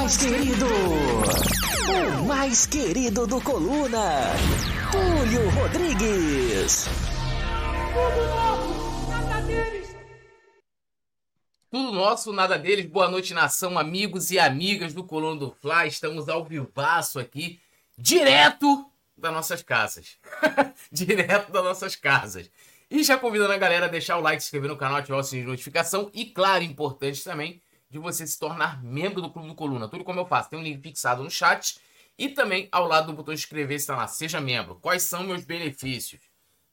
mais querido, o mais querido do Coluna, Túlio Rodrigues. Tudo nosso, nada deles. Tudo nosso, nada deles. Boa noite, nação, amigos e amigas do Coluna do Fla. Estamos ao vivaço aqui, direto das nossas casas. direto das nossas casas. E já convidando a galera a deixar o like, se inscrever no canal, ativar o sininho de notificação. E, claro, importante também, de você se tornar membro do Clube do Coluna. Tudo como eu faço. Tem um link fixado no chat. E também ao lado do botão inscrever está lá. Seja membro. Quais são meus benefícios?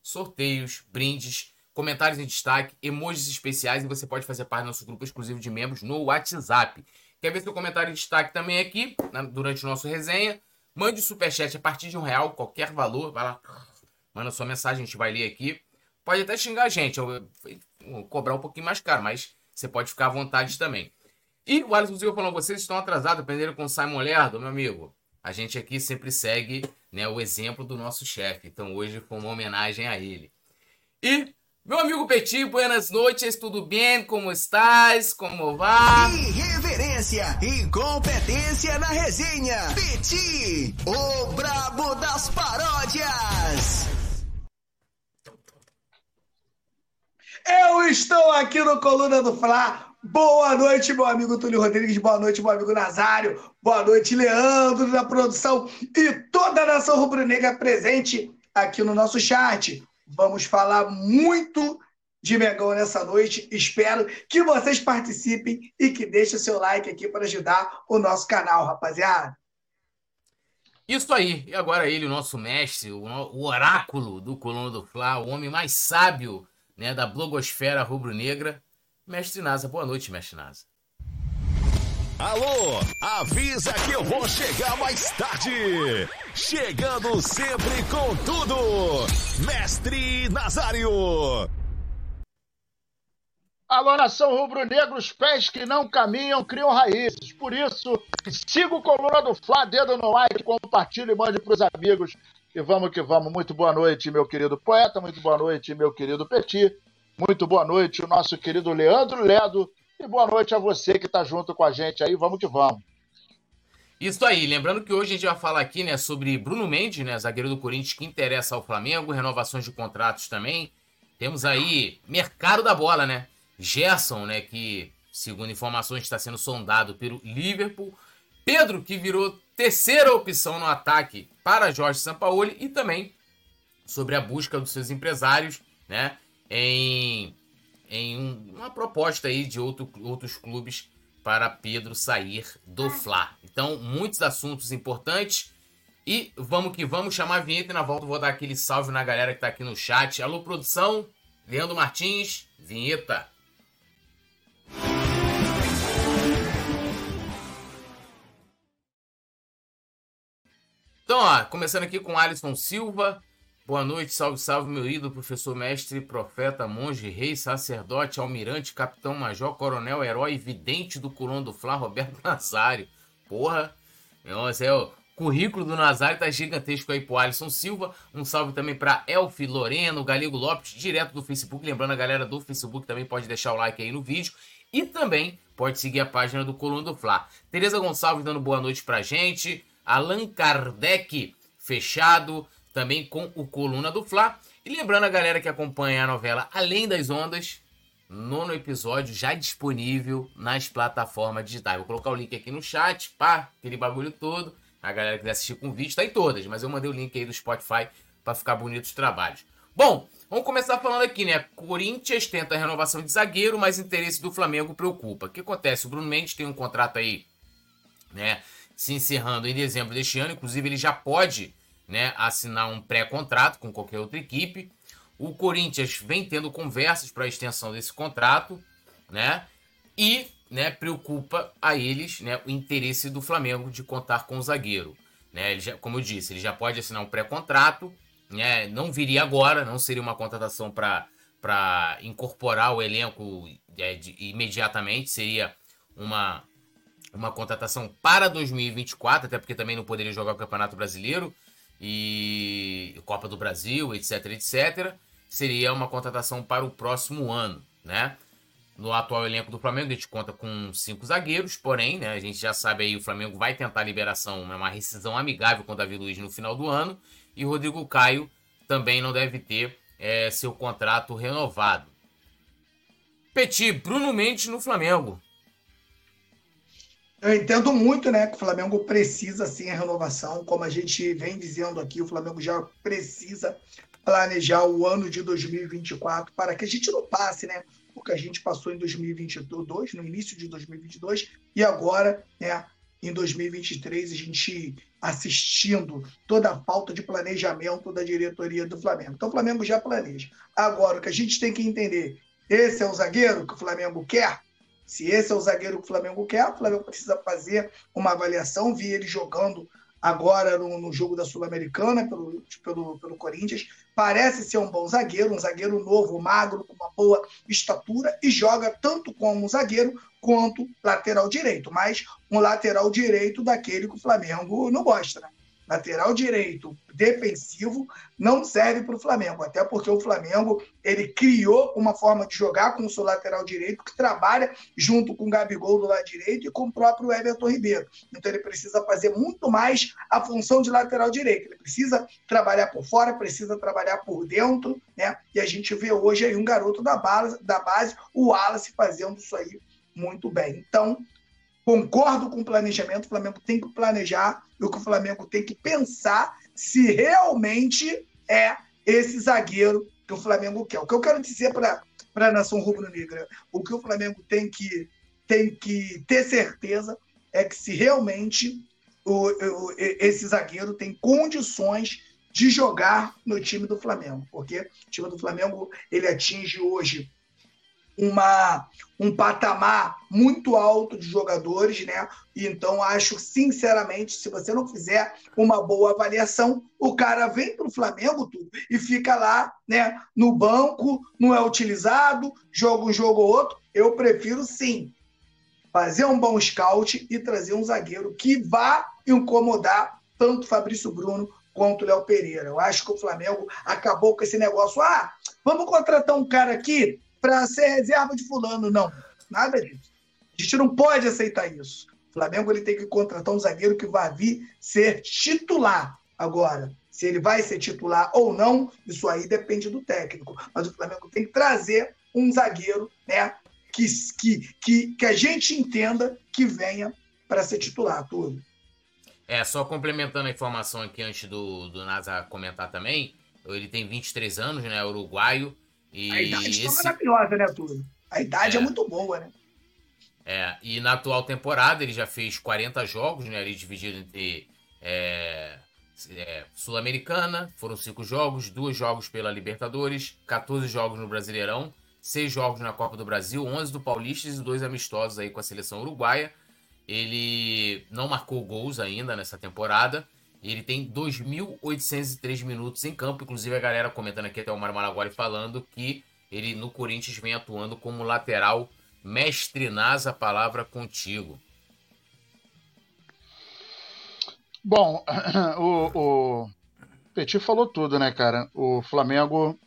Sorteios, brindes, comentários em destaque, emojis especiais. E você pode fazer parte do nosso grupo exclusivo de membros no WhatsApp. Quer ver seu comentário em destaque também aqui, durante o nosso resenha? Mande o superchat a partir de um real, qualquer valor. Vai lá, manda sua mensagem, a gente vai ler aqui. Pode até xingar a gente, eu, eu, cobrar um pouquinho mais caro, mas você pode ficar à vontade também. E o Alisson Silva falou, vocês estão atrasados, aprenderam com o Simon Lerdo, meu amigo. A gente aqui sempre segue né, o exemplo do nosso chefe. Então hoje foi uma homenagem a ele. E, meu amigo Petit, buenas noites, tudo bem? Como estás? Como vai? Irreverência e competência na resenha. Petit, o brabo das paródias. Eu estou aqui no Coluna do Fla. Boa noite, meu amigo Túlio Rodrigues. Boa noite, meu amigo Nazário. Boa noite, Leandro da produção e toda a nação rubro-negra presente aqui no nosso chat. Vamos falar muito de Megão nessa noite. Espero que vocês participem e que deixem seu like aqui para ajudar o nosso canal, rapaziada. Isso aí. E agora ele, o nosso mestre, o oráculo do Coluna do Fla, o homem mais sábio né, da blogosfera rubro-negra. Mestre Nasa, boa noite, mestre Nasa. Alô, avisa que eu vou chegar mais tarde. Chegando sempre com tudo, Mestre Nazário. Alô, nação rubro-negra, os pés que não caminham criam raízes. Por isso, siga o Coluna do Fla, dedo no like, compartilhe e mande para os amigos. E vamos que vamos. Muito boa noite, meu querido poeta. Muito boa noite, meu querido Petit. Muito boa noite, o nosso querido Leandro Ledo. E boa noite a você que está junto com a gente aí. Vamos que vamos. Isso aí, lembrando que hoje a gente vai falar aqui, né, sobre Bruno Mendes, né, zagueiro do Corinthians que interessa ao Flamengo, renovações de contratos também. Temos aí mercado da bola, né? Gerson, né, que segundo informações está sendo sondado pelo Liverpool. Pedro, que virou terceira opção no ataque para Jorge Sampaoli e também sobre a busca dos seus empresários, né, em, em uma proposta aí de outro, outros clubes para Pedro sair do Fla. Então, muitos assuntos importantes. E vamos que vamos chamar a vinheta e na volta vou dar aquele salve na galera que está aqui no chat. Alô, produção, Leandro Martins, vinheta. Então, ó, começando aqui com Alisson Silva. Boa noite, salve, salve, meu ídolo, professor, mestre, profeta, monge, rei, sacerdote, almirante, capitão, major, coronel, herói, vidente do Colón do Fla, Roberto Nazário. Porra, nossa, é o currículo do Nazário tá gigantesco aí pro Alisson Silva. Um salve também para Elfi Loreno, Galego Lopes, direto do Facebook. Lembrando, a galera do Facebook também pode deixar o like aí no vídeo. E também pode seguir a página do Coluna do Fla. Tereza Gonçalves dando boa noite pra gente. Allan Kardec, fechado, também com o Coluna do Fla. E lembrando a galera que acompanha a novela Além das Ondas, nono episódio já disponível nas plataformas digitais. Vou colocar o link aqui no chat, pá, aquele bagulho todo. A galera que quiser assistir com vídeo, tá em todas, mas eu mandei o link aí do Spotify para ficar bonito os trabalhos. Bom, vamos começar falando aqui, né? Corinthians tenta a renovação de zagueiro, mas interesse do Flamengo preocupa. O que acontece? O Bruno Mendes tem um contrato aí, né? se encerrando em dezembro deste ano. Inclusive, ele já pode né, assinar um pré-contrato com qualquer outra equipe. O Corinthians vem tendo conversas para a extensão desse contrato, né? E né, preocupa a eles né, o interesse do Flamengo de contar com o zagueiro. Né? Ele já, como eu disse, ele já pode assinar um pré-contrato, né? não viria agora, não seria uma contratação para incorporar o elenco é, de, imediatamente, seria uma, uma contratação para 2024, até porque também não poderia jogar o Campeonato Brasileiro e Copa do Brasil, etc, etc. Seria uma contratação para o próximo ano, né? no atual elenco do Flamengo, a gente conta com cinco zagueiros, porém, né, a gente já sabe aí, o Flamengo vai tentar a liberação, né, uma rescisão amigável com o Davi Luiz no final do ano, e Rodrigo Caio também não deve ter é, seu contrato renovado. Petit, Bruno Mendes no Flamengo. Eu entendo muito, né, que o Flamengo precisa sim a renovação, como a gente vem dizendo aqui, o Flamengo já precisa planejar o ano de 2024 para que a gente não passe, né, o que a gente passou em 2022, no início de 2022, e agora, né, em 2023, a gente assistindo toda a falta de planejamento da diretoria do Flamengo. Então, o Flamengo já planeja. Agora, o que a gente tem que entender, esse é o zagueiro que o Flamengo quer? Se esse é o zagueiro que o Flamengo quer, o Flamengo precisa fazer uma avaliação, vi ele jogando agora no, no jogo da Sul-Americana pelo, pelo, pelo Corinthians. Parece ser um bom zagueiro, um zagueiro novo, magro, com uma boa estatura e joga tanto como zagueiro quanto lateral direito, mas um lateral direito daquele que o Flamengo não gosta. Né? Lateral direito defensivo não serve para o Flamengo, até porque o Flamengo ele criou uma forma de jogar com o seu lateral direito que trabalha junto com o Gabigol do lado direito e com o próprio Everton Ribeiro. Então ele precisa fazer muito mais a função de lateral direito. Ele precisa trabalhar por fora, precisa trabalhar por dentro, né? E a gente vê hoje aí um garoto da base, da base o Wallace fazendo isso aí muito bem. Então, Concordo com o planejamento, o Flamengo tem que planejar e o que o Flamengo tem que pensar se realmente é esse zagueiro que o Flamengo quer. O que eu quero dizer para a nação rubro-negra, o que o Flamengo tem que, tem que ter certeza é que se realmente o, o, esse zagueiro tem condições de jogar no time do Flamengo, porque o time do Flamengo ele atinge hoje uma, um patamar muito alto de jogadores, né? Então acho, sinceramente, se você não fizer uma boa avaliação, o cara vem para o Flamengo tudo e fica lá, né? No banco, não é utilizado, joga um jogo ou outro. Eu prefiro sim fazer um bom scout e trazer um zagueiro que vá incomodar tanto Fabrício Bruno quanto Léo Pereira. Eu acho que o Flamengo acabou com esse negócio. Ah, vamos contratar um cara aqui para ser reserva de fulano. Não, nada disso. A gente não pode aceitar isso. O Flamengo ele tem que contratar um zagueiro que vai vir ser titular. Agora, se ele vai ser titular ou não, isso aí depende do técnico. Mas o Flamengo tem que trazer um zagueiro né, que, que, que, que a gente entenda que venha para ser titular, tudo. É, só complementando a informação aqui antes do, do Nasa comentar também, ele tem 23 anos, né, uruguaio, e a idade esse... tá maravilhosa, né, tudo? A idade é. é. muito boa, né? É, e na atual temporada ele já fez 40 jogos, né? Ali dividido entre é, é, Sul-Americana, foram 5 jogos, 2 jogos pela Libertadores, 14 jogos no Brasileirão, 6 jogos na Copa do Brasil, 11 do Paulista e 2 amistosos aí com a seleção uruguaia. Ele não marcou gols ainda nessa temporada. Ele tem 2.803 minutos em campo. Inclusive, a galera comentando aqui até o Mário Malaguari falando que ele no Corinthians vem atuando como lateral. Mestre Nasa, a palavra contigo. Bom, o, o Petit falou tudo, né, cara? O Flamengo,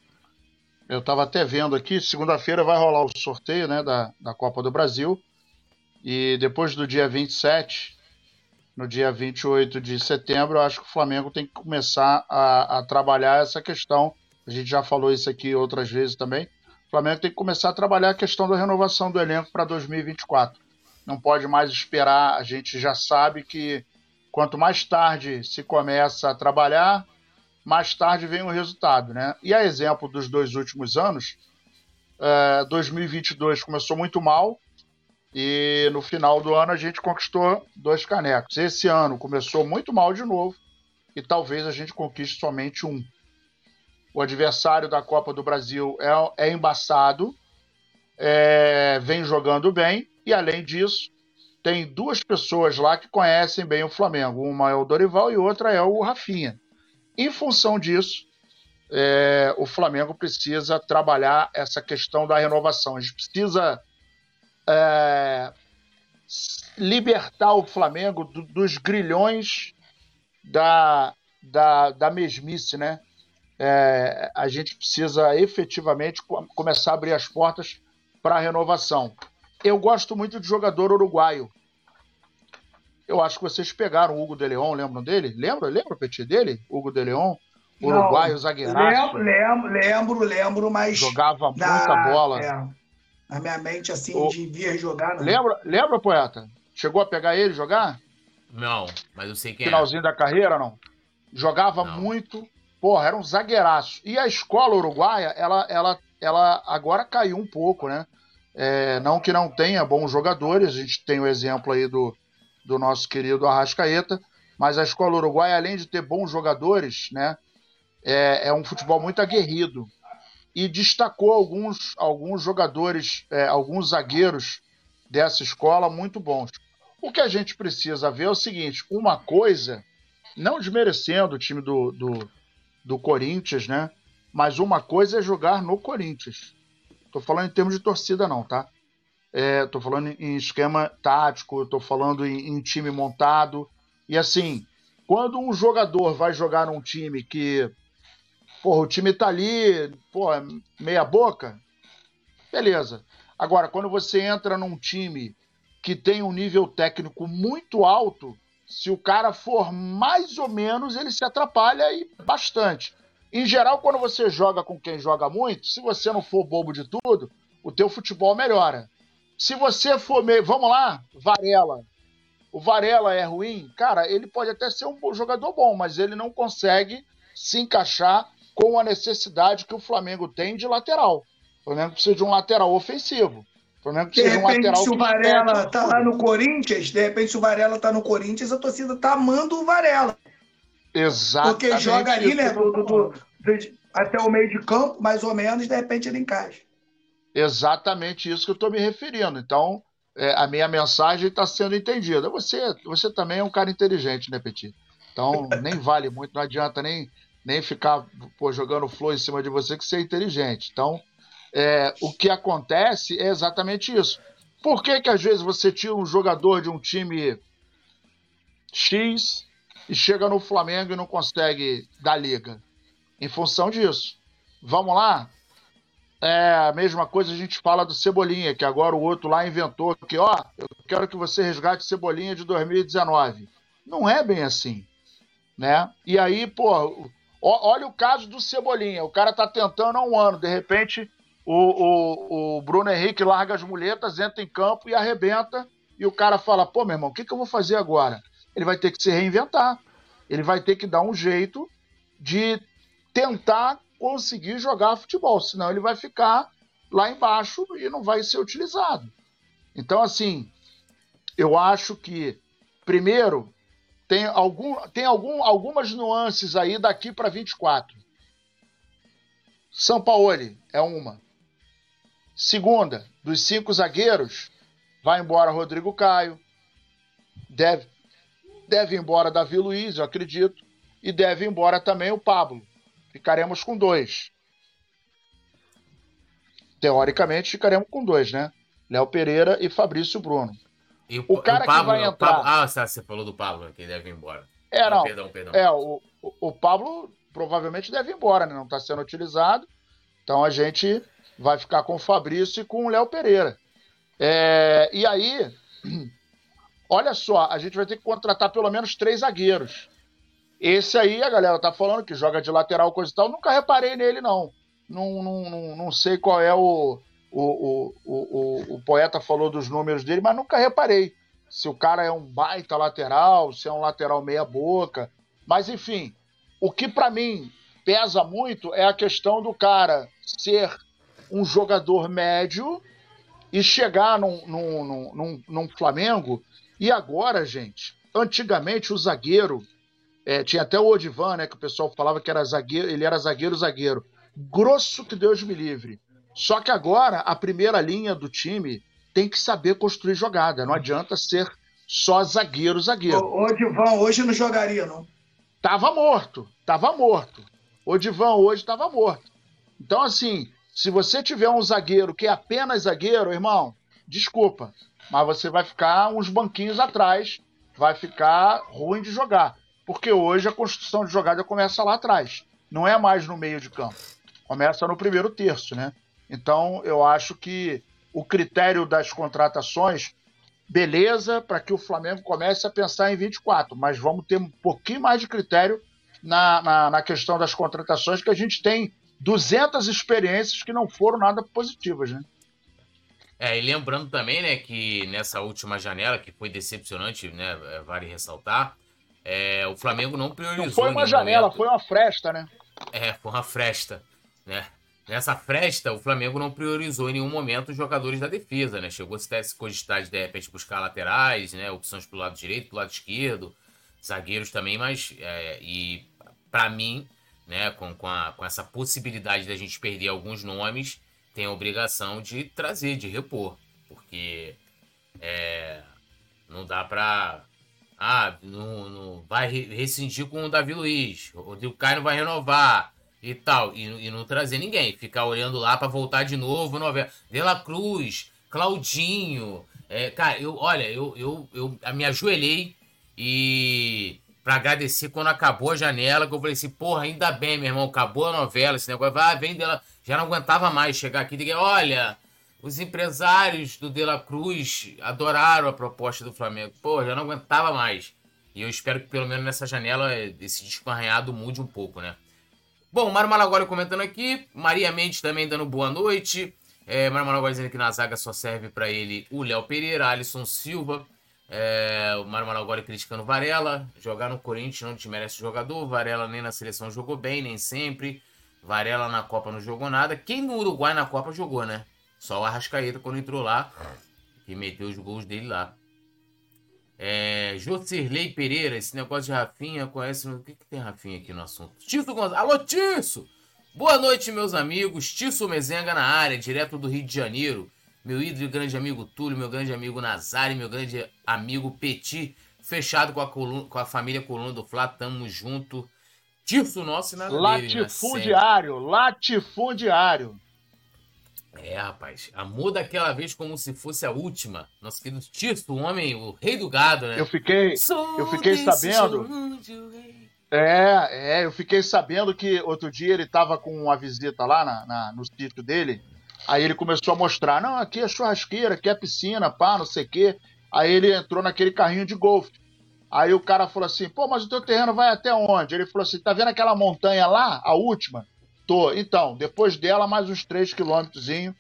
eu tava até vendo aqui, segunda-feira vai rolar o sorteio, né, da, da Copa do Brasil. E depois do dia 27, no dia 28 de setembro, eu acho que o Flamengo tem que começar a, a, trabalhar essa questão. A gente já falou isso aqui outras vezes também. O Flamengo tem que começar a trabalhar a questão da renovação do elenco para 2024. Não pode mais esperar, a gente já sabe que quanto mais tarde se começa a trabalhar, mais tarde vem o resultado. Né? E a exemplo dos dois últimos anos, é, 2022 começou muito mal, e no final do ano a gente conquistou dois canecos. Esse ano começou muito mal de novo e talvez a gente conquiste somente um. O adversário da Copa do Brasil é, é embaçado, é, vem jogando bem e além disso tem duas pessoas lá que conhecem bem o Flamengo. Uma é o Dorival e outra é o Rafinha. Em função disso, é, o Flamengo precisa trabalhar essa questão da renovação. A gente precisa é, libertar o Flamengo do, dos grilhões da, da, da mesmice, né? É, a gente precisa efetivamente começar a abrir as portas para a renovação. Eu gosto muito de jogador uruguaio. Eu acho que vocês pegaram o Hugo de Leon, lembram dele? Lembra? Lembra o petit dele? Hugo de Leon? Uruguaio, zagueiraço. Lembro, lembro, lembro, mas. Jogava muita bola. É, na minha mente, assim, o... de vir jogar. Não. Lembra, lembra, poeta? Chegou a pegar ele jogar? Não, mas eu sei quem Finalzinho é. da carreira, não? Jogava não. muito. Porra, era um zagueiraço. E a escola uruguaia, ela, ela, ela agora caiu um pouco, né? É, não que não tenha bons jogadores, a gente tem o exemplo aí do, do nosso querido Arrascaeta, mas a escola uruguaia, além de ter bons jogadores, né? É, é um futebol muito aguerrido. E destacou alguns, alguns jogadores, é, alguns zagueiros dessa escola muito bons. O que a gente precisa ver é o seguinte: uma coisa, não desmerecendo o time do, do, do Corinthians, né? Mas uma coisa é jogar no Corinthians. Tô falando em termos de torcida, não, tá? É, tô falando em esquema tático, tô falando em, em time montado. E assim, quando um jogador vai jogar num time que porra, o time tá ali, porra, meia boca, beleza. Agora, quando você entra num time que tem um nível técnico muito alto, se o cara for mais ou menos, ele se atrapalha e bastante. Em geral, quando você joga com quem joga muito, se você não for bobo de tudo, o teu futebol melhora. Se você for meio, vamos lá, Varela. O Varela é ruim, cara, ele pode até ser um jogador bom, mas ele não consegue se encaixar com a necessidade que o Flamengo tem de lateral. O Flamengo precisa de um lateral ofensivo. O Flamengo precisa de, repente, de um lateral se o Varela tá lá no Corinthians, de repente, se o Varela tá no Corinthians, a torcida tá amando o Varela. Exatamente. Porque joga ali, né? Do, do, do, até o meio de campo, mais ou menos, de repente ele encaixa. Exatamente isso que eu estou me referindo. Então, é, a minha mensagem está sendo entendida. Você, você também é um cara inteligente, né, Petit? Então, nem vale muito, não adianta nem nem ficar pô, jogando flor em cima de você que ser inteligente. Então, é, o que acontece é exatamente isso. Por que, que às vezes você tira um jogador de um time X e chega no Flamengo e não consegue dar liga? Em função disso. Vamos lá? É a mesma coisa a gente fala do Cebolinha, que agora o outro lá inventou que, ó, eu quero que você resgate Cebolinha de 2019. Não é bem assim, né? E aí, pô, Olha o caso do Cebolinha. O cara tá tentando há um ano. De repente, o, o, o Bruno Henrique larga as muletas, entra em campo e arrebenta. E o cara fala: pô, meu irmão, o que, que eu vou fazer agora? Ele vai ter que se reinventar. Ele vai ter que dar um jeito de tentar conseguir jogar futebol. Senão ele vai ficar lá embaixo e não vai ser utilizado. Então, assim, eu acho que, primeiro, tem, algum, tem algum, algumas nuances aí daqui para 24. São Paulo é uma. Segunda, dos cinco zagueiros, vai embora Rodrigo Caio. Deve, deve ir embora Davi Luiz, eu acredito. E deve ir embora também o Pablo. Ficaremos com dois. Teoricamente, ficaremos com dois, né? Léo Pereira e Fabrício Bruno. E o, o cara o Pablo, que vai entrar. Pablo, ah, você falou do Pablo, que deve ir embora. É, não. Perdão, perdão. É, o, o Pablo provavelmente deve ir embora, né? Não está sendo utilizado. Então a gente vai ficar com o Fabrício e com o Léo Pereira. É, e aí, olha só, a gente vai ter que contratar pelo menos três zagueiros. Esse aí, a galera tá falando que joga de lateral, coisa e tal. Nunca reparei nele, não. Não, não, não, não sei qual é o, o, o, o, o poeta falou dos números dele, mas nunca reparei se o cara é um baita lateral, se é um lateral meia boca. Mas enfim, o que para mim pesa muito é a questão do cara ser um jogador médio e chegar num, num, num, num Flamengo. E agora, gente, antigamente o zagueiro, é, tinha até o Odivan, né, que o pessoal falava que era zagueiro, ele era zagueiro, zagueiro. Grosso que Deus me livre. Só que agora a primeira linha do time tem que saber construir jogada. Não adianta ser só zagueiro, zagueiro. O, Divan hoje não jogaria, não. Tava morto, tava morto. O Divan hoje tava morto. Então, assim, se você tiver um zagueiro que é apenas zagueiro, irmão, desculpa, mas você vai ficar uns banquinhos atrás, vai ficar ruim de jogar. Porque hoje a construção de jogada começa lá atrás. Não é mais no meio de campo. Começa no primeiro terço, né? Então, eu acho que o critério das contratações, beleza, para que o Flamengo comece a pensar em 24, mas vamos ter um pouquinho mais de critério na, na, na questão das contratações, que a gente tem 200 experiências que não foram nada positivas, né? É, e lembrando também, né, que nessa última janela, que foi decepcionante, né, é, vale ressaltar, é, o Flamengo não priorizou. Não foi uma janela, momento. foi uma fresta, né? É, foi uma fresta, né? Nessa fresta, o Flamengo não priorizou em nenhum momento os jogadores da defesa, né? Chegou a se cogitar de, repente buscar laterais, né? Opções pro lado direito, pro lado esquerdo, zagueiros também, mas é, e para mim, né, com, com, a, com essa possibilidade da gente perder alguns nomes, tem a obrigação de trazer, de repor. Porque é, não dá pra. Ah, não, não vai rescindir com o Davi Luiz. O Caio não vai renovar e tal. E, e não trazer ninguém. Ficar olhando lá para voltar de novo. Novela. De La Cruz, Claudinho. É, cara, eu, olha, eu, eu, eu me ajoelhei e para agradecer quando acabou a janela, que eu falei assim, porra, ainda bem, meu irmão, acabou a novela, esse negócio, vai, vem dela, já não aguentava mais chegar aqui, dizer, olha, os empresários do De La Cruz adoraram a proposta do Flamengo, pô, já não aguentava mais, e eu espero que pelo menos nessa janela esse disco arranhado mude um pouco, né. Bom, Mário Malagoli comentando aqui, Maria Mendes também dando boa noite, é, Mário Malagoli dizendo que na zaga só serve para ele o Léo Pereira, Alisson Silva, é, o Mário Malagoli criticando Varela. Jogar no Corinthians não desmerece o jogador. Varela nem na seleção jogou bem, nem sempre. Varela na Copa não jogou nada. Quem no Uruguai na Copa jogou, né? Só o Arrascaeta quando entrou lá. Que meteu os gols dele lá. É, Pereira, esse negócio de Rafinha, conhece. O que, que tem Rafinha aqui no assunto? Tício Gonçalves. Alô, Tício! Boa noite, meus amigos. Tício Mezenga na área, direto do Rio de Janeiro meu ídolo e grande amigo Túlio, meu grande amigo Nazário, meu grande amigo Petit, fechado com a, coluna, com a família Coluna do Flá, tamo junto. Tirso nosso e nada Latifundiário, dele, né? latifundiário. É, rapaz, amor daquela vez como se fosse a última. Nosso querido Tirso, o homem, o rei do gado, né? Eu fiquei, eu fiquei sabendo... É, é, eu fiquei sabendo que outro dia ele tava com uma visita lá na, na no sítio dele, Aí ele começou a mostrar, não, aqui é churrasqueira, aqui é piscina, pá, não sei o quê. Aí ele entrou naquele carrinho de golfe. Aí o cara falou assim, pô, mas o teu terreno vai até onde? Ele falou assim, tá vendo aquela montanha lá, a última? Tô. Então, depois dela, mais uns 3 quilômetros é,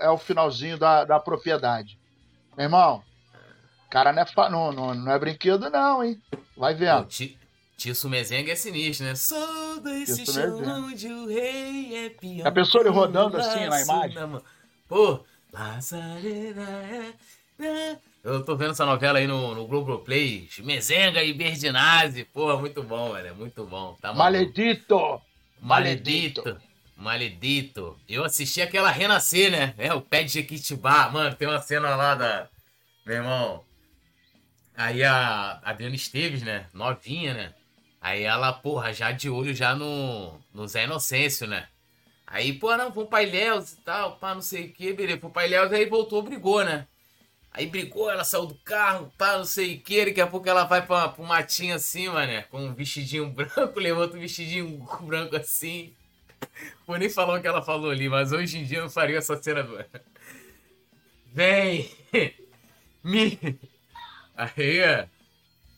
é o finalzinho da, da propriedade. Meu irmão, cara não é, não, não, não é brinquedo não, hein? Vai vendo. Tisso Mezenga é sinistro, né? Sou desse chão onde o rei é pior. A pessoa ele rodando assim na imagem. Na Pô, é, né? eu tô vendo essa novela aí no, no Globoplay. Mezenga e Berdinazzi. Porra, muito bom, velho. Muito bom. Tá Maledito! Maledito! Maledito. Eu assisti aquela Renascer, né? É, o pé de Jequitibá. Mano, tem uma cena lá da. Meu irmão. Aí a Adriana Esteves, né? Novinha, né? Aí ela, porra, já de olho já no, no Zé Inocêncio, né? Aí, pô, não, vamos pra Ilhéus e tal, pá, não sei o que, beleza. Foi pra Ilhéus, aí voltou, brigou, né? Aí brigou, ela saiu do carro, pá, não sei o que, daqui a pouco ela vai pra, pro matinho assim, né? Com um vestidinho branco, levanta um vestidinho branco assim. Vou nem falar o que ela falou ali, mas hoje em dia eu não faria essa cena. Vem! Me... Aí,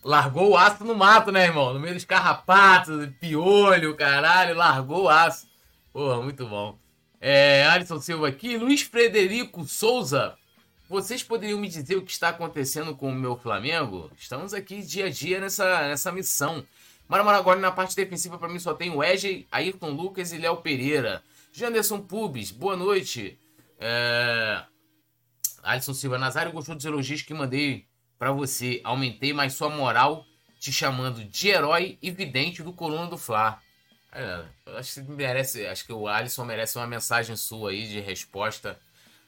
Largou o aço no mato, né, irmão? No meio dos carrapatos, piolho, caralho, largou o aço. Porra, muito bom. É, Alisson Silva aqui. Luiz Frederico Souza. Vocês poderiam me dizer o que está acontecendo com o meu Flamengo? Estamos aqui dia a dia nessa, nessa missão. Mara agora na parte defensiva para mim só tem o Egey, Ayrton Lucas e Léo Pereira. Janderson Pubis, boa noite. É... Alisson Silva Nazário gostou dos elogios que mandei para você. Aumentei mais sua moral te chamando de herói e vidente do Coluna do Fla. É, acho que merece, acho que o Alisson merece uma mensagem sua aí de resposta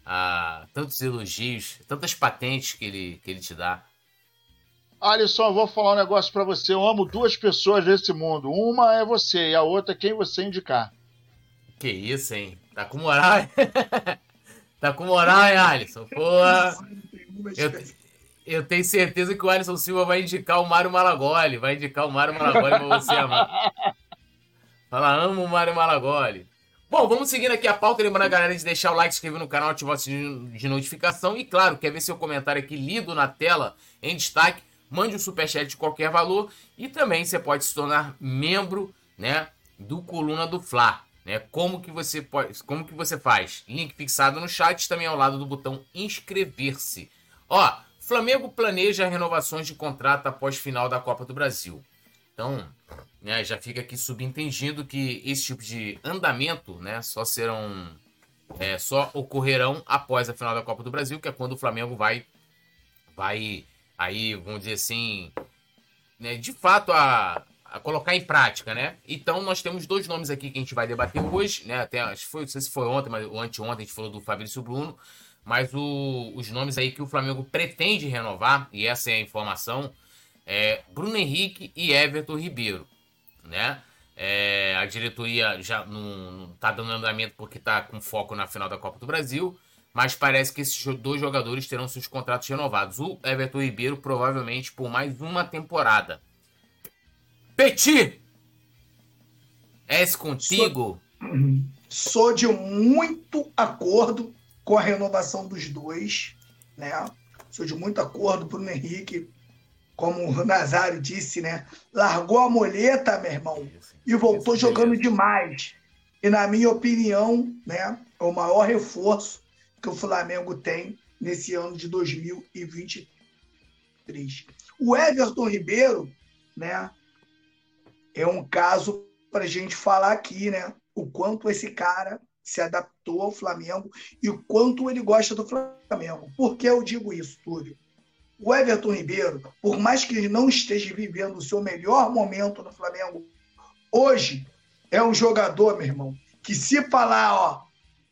a tantos elogios, tantas patentes que ele, que ele te dá. Alisson, eu vou falar um negócio para você. Eu amo duas pessoas nesse mundo. Uma é você e a outra é quem você indicar. Que isso, hein? Tá com moral, hein? tá com moral, hein, Alisson? Porra. Eu, eu tenho certeza que o Alisson Silva vai indicar o Mário Malagoli. Vai indicar o Mário Malagoli pra você amar. Fala, amo o Mário Malagoli. Bom, vamos seguindo aqui a pauta, lembrando a galera de deixar o like, se inscrever no canal, ativar o sininho de notificação e, claro, quer ver seu comentário aqui lido na tela, em destaque, mande um superchat de qualquer valor e também você pode se tornar membro, né, do Coluna do Fla, né? Como que você pode, como que você faz? Link fixado no chat, também ao lado do botão inscrever-se. Ó, Flamengo planeja renovações de contrato após final da Copa do Brasil. Então, né, já fica aqui subentendido que esse tipo de andamento, né, só serão, é, só ocorrerão após a final da Copa do Brasil, que é quando o Flamengo vai, vai aí, vamos dizer assim, né, de fato a, a colocar em prática, né? Então nós temos dois nomes aqui que a gente vai debater hoje, né? Até acho foi, não sei se foi ontem, mas o anteontem a gente falou do Fabrício Bruno, mas o, os nomes aí que o Flamengo pretende renovar, e essa é a informação, é Bruno Henrique e Everton Ribeiro, né? É, a diretoria já não, não tá dando andamento porque tá com foco na final da Copa do Brasil, mas parece que esses dois jogadores terão seus contratos renovados. O Everton Ribeiro provavelmente por mais uma temporada. Petit! É esse contigo? Sou, sou de muito acordo com a renovação dos dois, né? Sou de muito acordo, Bruno Henrique, como o Nazário disse, né? Largou a moleta, meu irmão, e voltou jogando demais. E na minha opinião, né, é o maior reforço que o Flamengo tem nesse ano de 2023. O Everton Ribeiro, né, é um caso para a gente falar aqui, né? O quanto esse cara se adaptou ao Flamengo e o quanto ele gosta do Flamengo. Por que eu digo isso, Túlio? O Everton Ribeiro, por mais que ele não esteja vivendo o seu melhor momento no Flamengo, hoje é um jogador, meu irmão, que se falar, ó,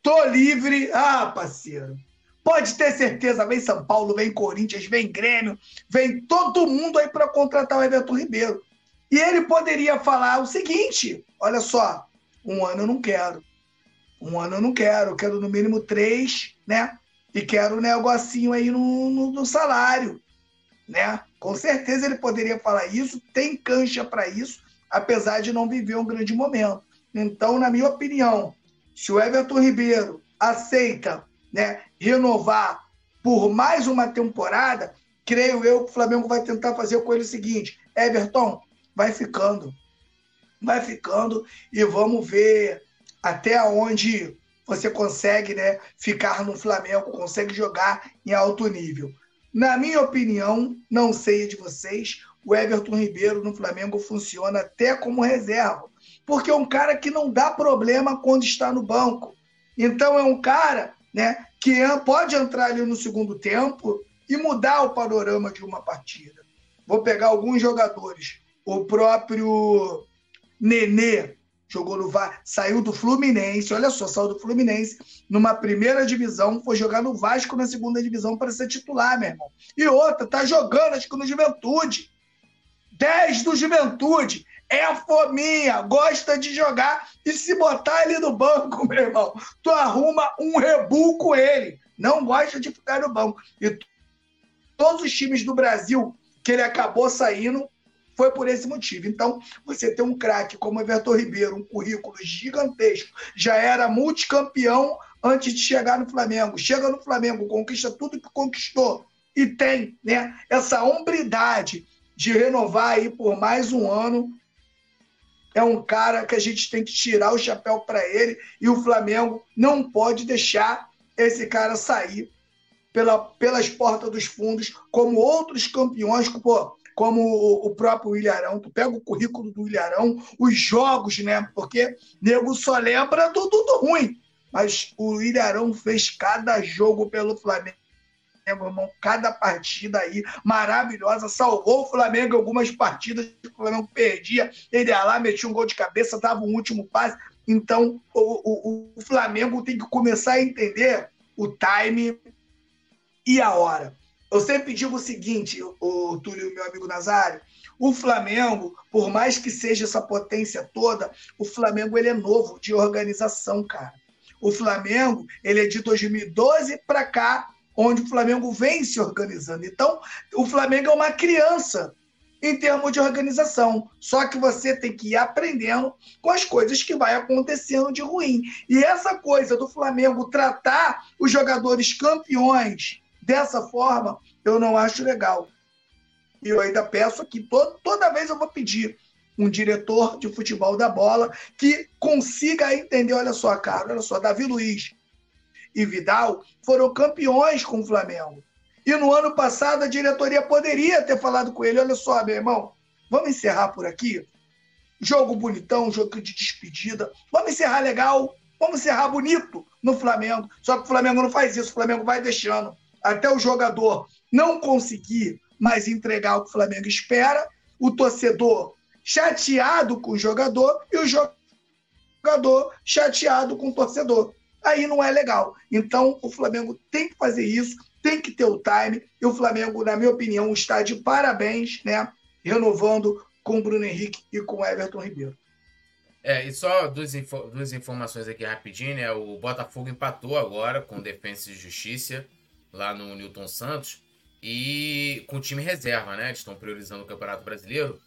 tô livre, ah, parceiro, pode ter certeza, vem São Paulo, vem Corinthians, vem Grêmio, vem todo mundo aí para contratar o Everton Ribeiro. E ele poderia falar o seguinte: olha só, um ano eu não quero. Um ano eu não quero, eu quero no mínimo três, né? E quero um negocinho aí no, no, no salário, né? Com certeza ele poderia falar isso, tem cancha para isso, apesar de não viver um grande momento. Então, na minha opinião, se o Everton Ribeiro aceita né, renovar por mais uma temporada, creio eu que o Flamengo vai tentar fazer com ele o seguinte: Everton, vai ficando. Vai ficando e vamos ver até onde você consegue né, ficar no Flamengo, consegue jogar em alto nível. Na minha opinião, não sei de vocês, o Everton Ribeiro no Flamengo funciona até como reserva, porque é um cara que não dá problema quando está no banco. Então é um cara né, que pode entrar ali no segundo tempo e mudar o panorama de uma partida. Vou pegar alguns jogadores o próprio Nenê jogou no saiu do Fluminense, olha só, saiu do Fluminense numa primeira divisão, foi jogar no Vasco na segunda divisão para ser titular, meu irmão. E outra, tá jogando, acho que no Juventude. 10 do Juventude. É a fominha, gosta de jogar e se botar ele no banco, meu irmão, tu arruma um rebu com ele. Não gosta de ficar no banco. E todos os times do Brasil que ele acabou saindo, foi por esse motivo. Então, você tem um craque como Everton Ribeiro, um currículo gigantesco, já era multicampeão antes de chegar no Flamengo. Chega no Flamengo, conquista tudo que conquistou e tem né, essa hombridade de renovar aí por mais um ano. É um cara que a gente tem que tirar o chapéu para ele e o Flamengo não pode deixar esse cara sair pela, pelas portas dos fundos, como outros campeões. Pô, como o próprio Ilharão. Tu pega o currículo do Ilharão, os jogos, né? Porque nego só lembra do, do, do ruim. Mas o Ilharão fez cada jogo pelo Flamengo irmão, cada partida aí maravilhosa, salvou o Flamengo algumas partidas, o Flamengo perdia, ele ia lá, metia um gol de cabeça, dava um último passe. Então, o, o, o Flamengo tem que começar a entender o time e a hora. Eu sempre digo o seguinte, o Túlio, meu amigo Nazário, o Flamengo, por mais que seja essa potência toda, o Flamengo ele é novo de organização, cara. O Flamengo ele é de 2012 para cá, onde o Flamengo vem se organizando. Então, o Flamengo é uma criança em termos de organização. Só que você tem que ir aprendendo com as coisas que vai acontecendo de ruim. E essa coisa do Flamengo tratar os jogadores campeões dessa forma, eu não acho legal. E eu ainda peço aqui, toda vez eu vou pedir um diretor de futebol da bola que consiga entender, olha só, cara, olha só, Davi Luiz e Vidal foram campeões com o Flamengo. E no ano passado a diretoria poderia ter falado com ele: olha só, meu irmão, vamos encerrar por aqui. Jogo bonitão, jogo de despedida. Vamos encerrar legal, vamos encerrar bonito no Flamengo. Só que o Flamengo não faz isso, o Flamengo vai deixando até o jogador não conseguir mais entregar o que o Flamengo espera, o torcedor chateado com o jogador e o jogador chateado com o torcedor. Aí não é legal. Então o Flamengo tem que fazer isso tem que ter o time. E o Flamengo, na minha opinião, está de parabéns, né? Renovando com o Bruno Henrique e com o Everton Ribeiro. É, e só duas, info duas informações aqui rapidinho, né? O Botafogo empatou agora com o Defensa e Justiça lá no Newton Santos e com o time reserva, né? Eles estão priorizando o Campeonato Brasileiro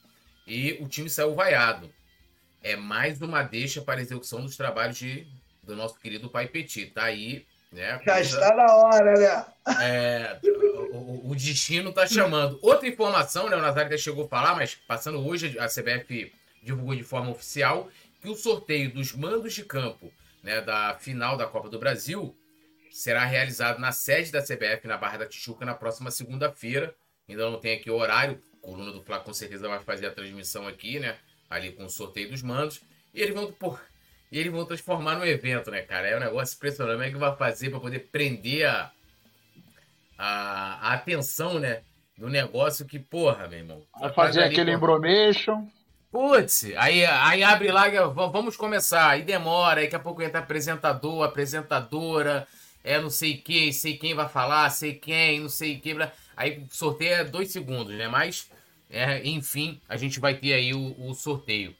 e o time saiu vaiado. É mais uma deixa para a execução dos trabalhos de, do nosso querido Pai Petit. Tá aí né? Já está na hora, né? É, o, o, destino está chamando. Outra informação, né? O Nazário até chegou a falar, mas passando hoje, a CBF divulgou de forma oficial que o sorteio dos mandos de campo né, da final da Copa do Brasil será realizado na sede da CBF, na Barra da Tijuca, na próxima segunda-feira. Ainda não tem aqui o horário. O Coluna do Flá com certeza vai fazer a transmissão aqui, né? Ali com o sorteio dos mandos. E eles vão, por e eles vão transformar no evento, né, cara? É um negócio impressionante. Como é que vai fazer para poder prender a, a, a, atenção, né? Do negócio que, porra, meu irmão. Vai fazer aquele embromation. Putz, aí, aí abre lá, vamos começar. Aí demora, aí daqui a pouco entra apresentador, apresentadora, é não sei quem, sei quem vai falar, sei quem, não sei quem. Aí sorteio é dois segundos, né? Mas, é, enfim, a gente vai ter aí o, o sorteio.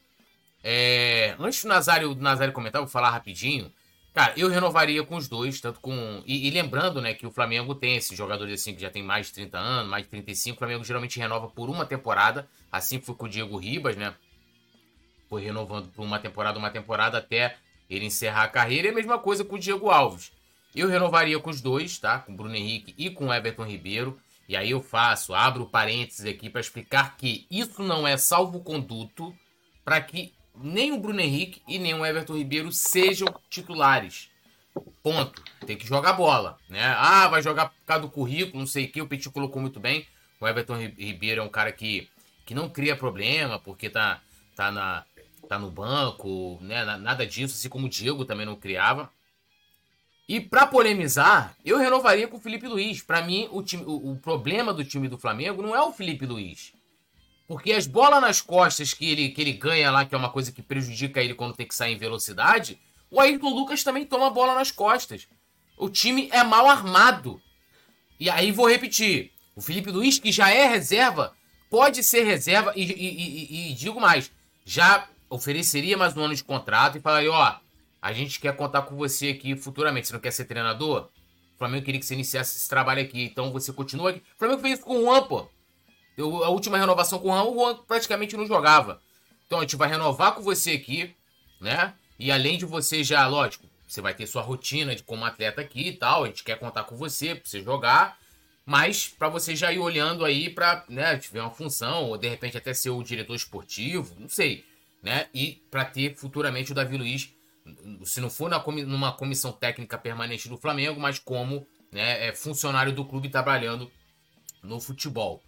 É, antes do Nazário, do Nazário comentar, vou falar rapidinho. Cara, eu renovaria com os dois, tanto com. E, e, lembrando, né, que o Flamengo tem esses jogadores assim que já tem mais de 30 anos, mais de 35. O Flamengo geralmente renova por uma temporada. Assim foi com o Diego Ribas, né? Foi renovando por uma temporada, uma temporada até ele encerrar a carreira. E a mesma coisa com o Diego Alves. Eu renovaria com os dois, tá? Com Bruno Henrique e com Everton Ribeiro. E aí eu faço, abro parênteses aqui para explicar que isso não é salvo-conduto para que nem o Bruno Henrique e nem o Everton Ribeiro sejam titulares. Ponto. Tem que jogar bola, né? Ah, vai jogar por causa do currículo, não sei o que. O Petit colocou muito bem. O Everton Ribeiro é um cara que, que não cria problema, porque tá, tá, na, tá no banco, né? Nada disso, assim como o Diego também não criava. E para polemizar, eu renovaria com o Felipe Luiz. Para mim, o, time, o, o problema do time do Flamengo não é o Felipe Luiz. Porque as bolas nas costas que ele, que ele ganha lá, que é uma coisa que prejudica ele quando tem que sair em velocidade, o Ayrton Lucas também toma bola nas costas. O time é mal armado. E aí vou repetir: o Felipe Luiz, que já é reserva, pode ser reserva, e, e, e, e digo mais, já ofereceria mais um ano de contrato e falaria: ó, a gente quer contar com você aqui futuramente. Você não quer ser treinador? O Flamengo queria que você iniciasse esse trabalho aqui, então você continua aqui. O Flamengo fez isso com o Juan, pô. Eu, a última renovação com o Juan, o Juan praticamente não jogava. Então a gente vai renovar com você aqui, né? E além de você já, lógico, você vai ter sua rotina de como atleta aqui e tal. A gente quer contar com você pra você jogar. Mas para você já ir olhando aí para, né, tiver uma função, ou de repente até ser o diretor esportivo, não sei, né? E para ter futuramente o Davi Luiz, se não for numa comissão técnica permanente do Flamengo, mas como né, é funcionário do clube trabalhando no futebol.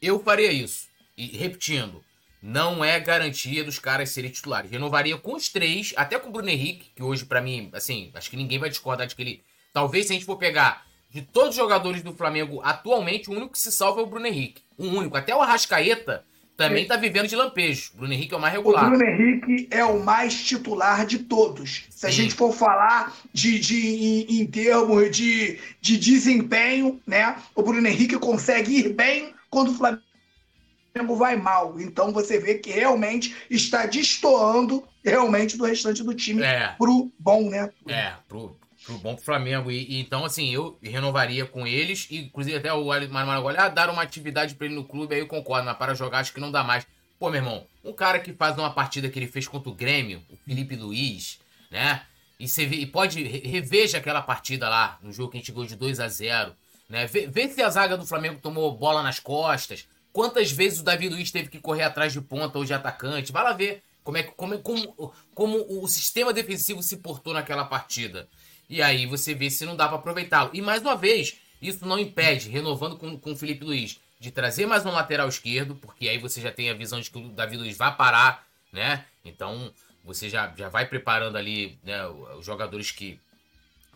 Eu faria isso. E repetindo, não é garantia dos caras serem titulares. Renovaria com os três, até com o Bruno Henrique, que hoje, para mim, assim, acho que ninguém vai discordar de que ele. Talvez se a gente for pegar de todos os jogadores do Flamengo atualmente, o único que se salva é o Bruno Henrique. O único. Até o Arrascaeta também está vivendo de lampejo. Bruno Henrique é o mais regular. O Bruno Henrique é o mais titular de todos. Se Sim. a gente for falar de, de em, em termos de, de desempenho, né? O Bruno Henrique consegue ir bem quando o Flamengo vai mal. Então você vê que realmente está destoando realmente do restante do time é. pro bom, né? É, pro, pro bom pro Flamengo. E, e, então, assim, eu renovaria com eles. E, inclusive, até o Mário Maragoli, ah, dar uma atividade pra ele no clube, aí eu concordo, mas para jogar acho que não dá mais. Pô, meu irmão, um cara que faz uma partida que ele fez contra o Grêmio, o Felipe Luiz, né? E você vê, e pode reveja aquela partida lá, no jogo que a gente ganhou de 2 a 0 né? Vê, vê se a zaga do Flamengo tomou bola nas costas. Quantas vezes o Davi Luiz teve que correr atrás de ponta ou de atacante? Vai lá ver como, é, como, como, como o sistema defensivo se portou naquela partida. E aí você vê se não dá para aproveitá-lo. E mais uma vez, isso não impede, renovando com, com o Felipe Luiz, de trazer mais um lateral esquerdo, porque aí você já tem a visão de que o Davi Luiz vai parar, né? Então você já, já vai preparando ali né, os jogadores que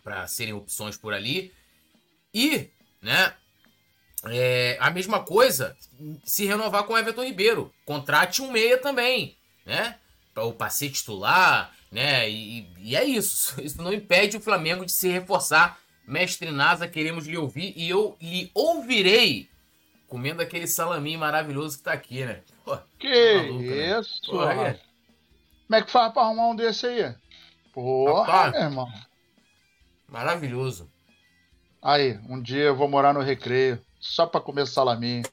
para serem opções por ali. E, né, é, a mesma coisa se renovar com o Everton Ribeiro. Contrate um meia também, né? Para ser titular, né? E, e, é isso. Isso não impede o Flamengo de se reforçar. Mestre Nasa, queremos lhe ouvir e eu lhe ouvirei comendo aquele salaminho maravilhoso que tá aqui, né? Pô, que tá maluco, né? isso, né? Como é que faz pra arrumar um desse aí? Porra, Rapaz, meu irmão. Maravilhoso. Aí, um dia eu vou morar no recreio, só pra comer salaminho.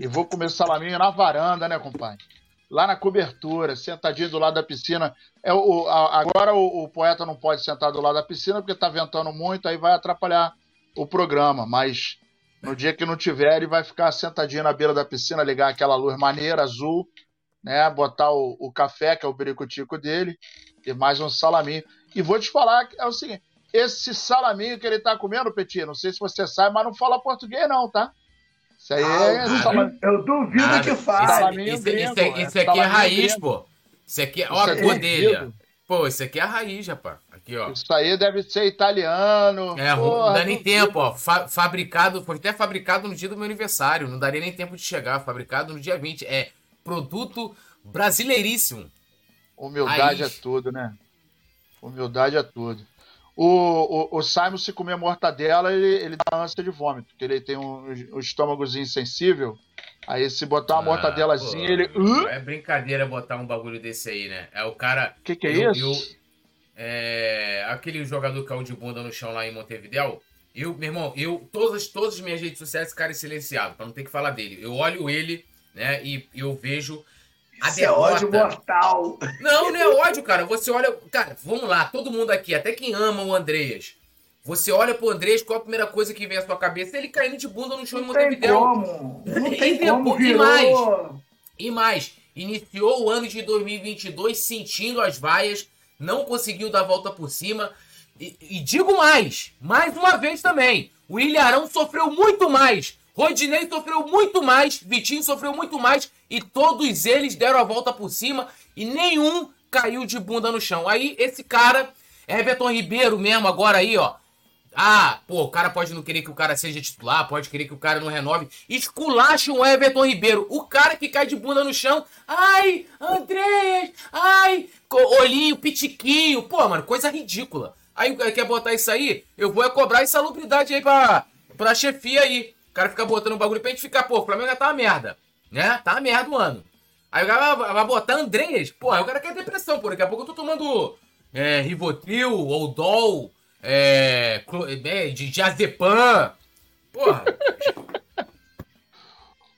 E vou comer salaminho na varanda, né, compadre? Lá na cobertura, sentadinho do lado da piscina. É o, a, agora o, o, poeta não pode sentar do lado da piscina porque tá ventando muito, aí vai atrapalhar o programa. Mas no dia que não tiver, ele vai ficar sentadinho na beira da piscina, ligar aquela luz maneira, azul, né? Botar o, o café, que é o biricutico dele, e mais um salaminho. E vou te falar é o seguinte: esse salaminho que ele tá comendo, Petit, não sei se você sabe, mas não fala português, não, tá? Isso aí ah, é. Eu duvido que fala. Isso, isso, isso, é, isso aqui é raiz, pô. Isso aqui é. Ó, a cor dele. Pô, isso aqui é a raiz, rapaz. Aqui, ó. Isso aí deve ser italiano. É, Porra, não dá nem tempo, ó. Fa fabricado, foi até fabricado no dia do meu aniversário. Não daria nem tempo de chegar. Fabricado no dia 20. É Produto brasileiríssimo. Humildade Aí... é tudo, né? Humildade é tudo. O, o, o Simon, se comer mortadela, ele, ele dá ânsia de vômito, porque ele tem um, um estômagozinho sensível. Aí se botar uma ah, mortadelazinha, pô, ele. É brincadeira botar um bagulho desse aí, né? É o cara. O que, que é eu, isso? Eu, é, aquele jogador que caiu de bunda no chão lá em Montevideo. Eu, meu irmão, eu, todas, todas as minhas redes sociais, esse cara é silenciado, pra não ter que falar dele. Eu olho ele né? E eu vejo a Isso derrota. é ódio mortal. Não, não é ódio, cara. Você olha. Cara, vamos lá, todo mundo aqui, até quem ama o Andreas. Você olha pro Andrés, qual a primeira coisa que vem à sua cabeça? Ele caindo de bunda no chão em Montevideo. Como. Não tem e, como, e mais, e mais, iniciou o ano de 2022 sentindo as vaias, não conseguiu dar a volta por cima. E, e digo mais, mais uma vez também, o Ilharão sofreu muito mais Rodinei sofreu muito mais, Vitinho sofreu muito mais e todos eles deram a volta por cima e nenhum caiu de bunda no chão. Aí esse cara, Everton Ribeiro mesmo, agora aí, ó. Ah, pô, o cara pode não querer que o cara seja titular, pode querer que o cara não renove. Esculacha o Everton Ribeiro. O cara que cai de bunda no chão. Ai, Andrés, ai, olhinho, pitiquinho. Pô, mano, coisa ridícula. Aí quer botar isso aí? Eu vou é cobrar insalubridade aí pra, pra chefia aí cara fica botando um bagulho pra gente ficar, pô, o Flamengo já tá uma merda. Né? Tá uma merda o ano. Aí o cara vai, vai botar Andrés, pô, aí o cara quer depressão, pô. Daqui a pouco eu tô tomando é, Rivotril, Oldol, é, é, de Diazepam. Porra.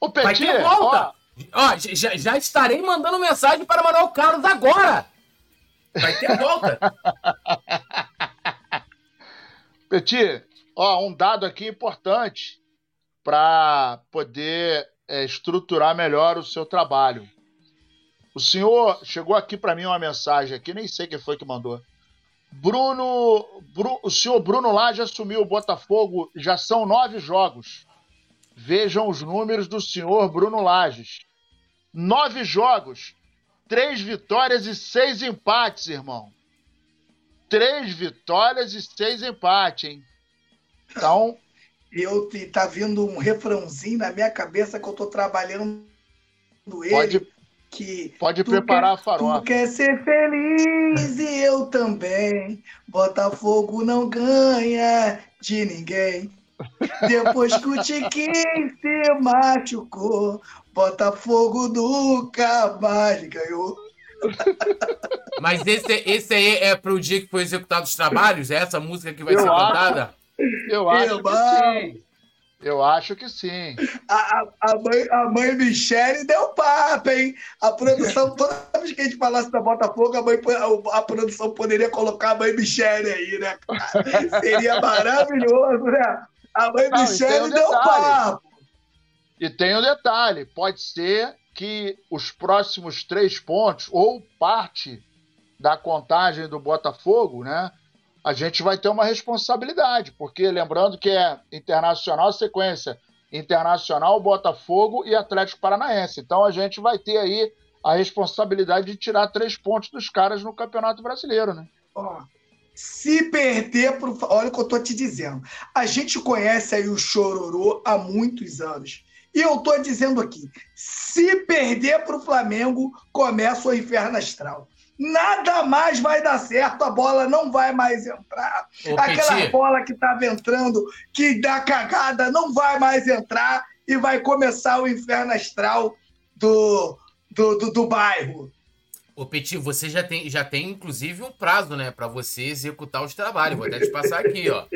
Ô, Vai ter volta. Ó, ó já, já, estarei mandando mensagem para Manuel Carlos agora. Vai ter volta. Petit, ó, um dado aqui importante para poder é, estruturar melhor o seu trabalho. O senhor chegou aqui para mim uma mensagem aqui, nem sei quem foi que mandou. Bruno, Bru, o senhor Bruno Lage assumiu o Botafogo, já são nove jogos. Vejam os números do senhor Bruno Lages. Nove jogos, três vitórias e seis empates, irmão. Três vitórias e seis empates, hein? Então, eu tá vindo um refrãozinho na minha cabeça que eu tô trabalhando ele. Pode, que pode preparar quer, a farofa. Tu quer ser feliz e eu também. Botafogo não ganha de ninguém. Depois que o Tiquinho se machucou, Botafogo nunca mais ganhou. Mas esse, esse aí é pro dia que foi executado os trabalhos? É essa música que vai Eu ser acho. cantada? Eu acho Irmão. que sim. Eu acho que sim. A, a, mãe, a mãe Michele deu papo, hein? A produção, toda vez que a gente falasse da Botafogo, a, mãe, a, produção poderia colocar a mãe Michele aí, né? Seria maravilhoso, né? A mãe Não, Michele um deu papo. E tem um detalhe: pode ser que os próximos três pontos, ou parte da contagem do Botafogo, né? A gente vai ter uma responsabilidade, porque lembrando que é internacional sequência, internacional, Botafogo e Atlético Paranaense. Então a gente vai ter aí a responsabilidade de tirar três pontos dos caras no Campeonato Brasileiro, né? Ó, se perder pro. Olha o que eu tô te dizendo. A gente conhece aí o Chororô há muitos anos. E eu tô dizendo aqui: se perder pro Flamengo, começa o inferno astral. Nada mais vai dar certo, a bola não vai mais entrar. Ô, Aquela bola que estava entrando, que dá cagada, não vai mais entrar e vai começar o inferno astral do, do, do, do bairro. ô, Petit, você já tem, já tem inclusive um prazo, né, pra você executar os trabalhos. Vou até te passar aqui, ó.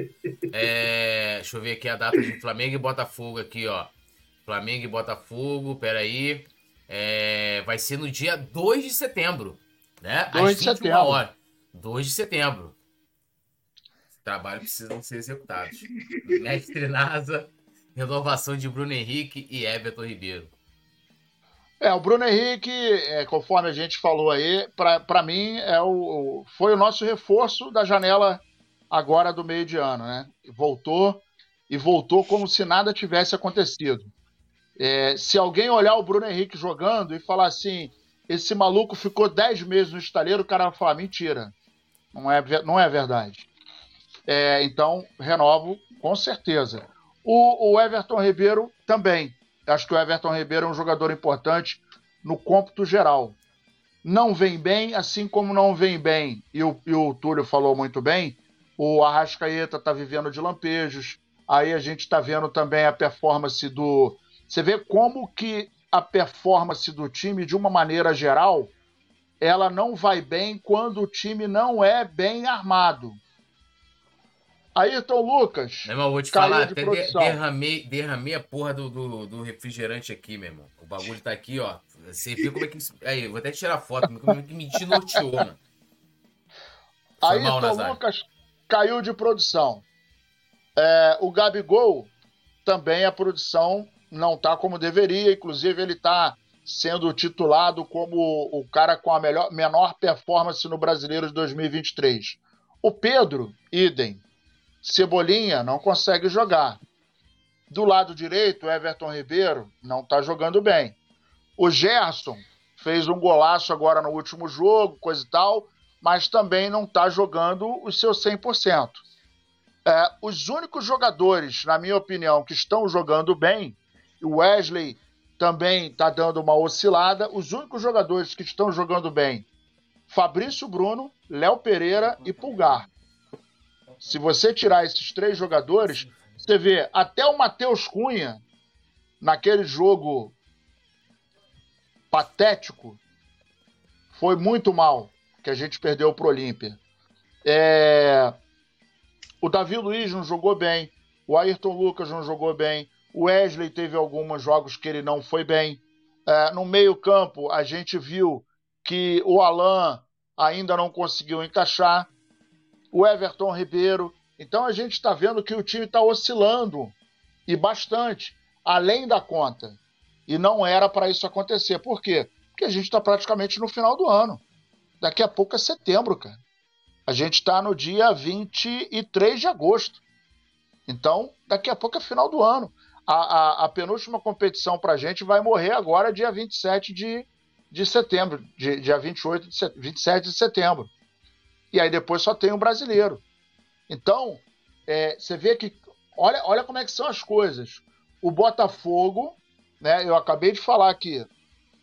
É, deixa eu ver aqui a data de Flamengo e Botafogo aqui, ó. Flamengo e Botafogo, peraí. É, vai ser no dia 2 de setembro, né? 2 de 21 setembro. horas. 2 de setembro. Os trabalhos precisam ser executados. Mestre Nasa, renovação de Bruno Henrique e Everton Ribeiro. É, o Bruno Henrique, é, conforme a gente falou aí, para mim é o, o- foi o nosso reforço da janela agora do meio de ano, né? Voltou e voltou como se nada tivesse acontecido. É, se alguém olhar o Bruno Henrique jogando e falar assim, esse maluco ficou 10 meses no estaleiro, o cara vai falar, mentira, não é, não é verdade. É, então, renovo com certeza. O, o Everton Ribeiro também. Acho que o Everton Ribeiro é um jogador importante no cômputo geral. Não vem bem, assim como não vem bem, e o, e o Túlio falou muito bem, o Arrascaeta está vivendo de lampejos. Aí a gente está vendo também a performance do. Você vê como que a performance do time, de uma maneira geral, ela não vai bem quando o time não é bem armado. Ayrton Lucas. Meu irmão, vou te falar, de até derramei, derramei a porra do, do, do refrigerante aqui, meu irmão. O bagulho tá aqui, ó. Você viu como é que. Aí, vou até tirar foto, como é que me desnorteou, mano. Foi Ayrton Nazário. Lucas caiu de produção. É, o Gabigol também a produção não está como deveria, inclusive ele está sendo titulado como o cara com a melhor, menor performance no Brasileiro de 2023. O Pedro, idem. Cebolinha não consegue jogar. Do lado direito, Everton Ribeiro não está jogando bem. O Gerson fez um golaço agora no último jogo, coisa e tal, mas também não está jogando os seus 100%. É, os únicos jogadores, na minha opinião, que estão jogando bem, o Wesley também está dando uma oscilada, os únicos jogadores que estão jogando bem, Fabrício Bruno, Léo Pereira e Pulgar. Se você tirar esses três jogadores, você vê até o Matheus Cunha, naquele jogo patético, foi muito mal que a gente perdeu para o Olímpia. É... O Davi Luiz não jogou bem, o Ayrton Lucas não jogou bem, o Wesley teve alguns jogos que ele não foi bem. É, no meio-campo, a gente viu que o Alain ainda não conseguiu encaixar, o Everton Ribeiro. Então a gente está vendo que o time está oscilando e bastante, além da conta. E não era para isso acontecer. Por quê? Porque a gente está praticamente no final do ano. Daqui a pouco é setembro, cara. A gente está no dia 23 de agosto. Então, daqui a pouco é final do ano. A, a, a penúltima competição para a gente vai morrer agora, dia 27 de, de setembro, de, dia 28 de, set- 27 de setembro. E aí depois só tem o brasileiro. Então, é, você vê que. Olha, olha como é que são as coisas. O Botafogo, né, eu acabei de falar aqui,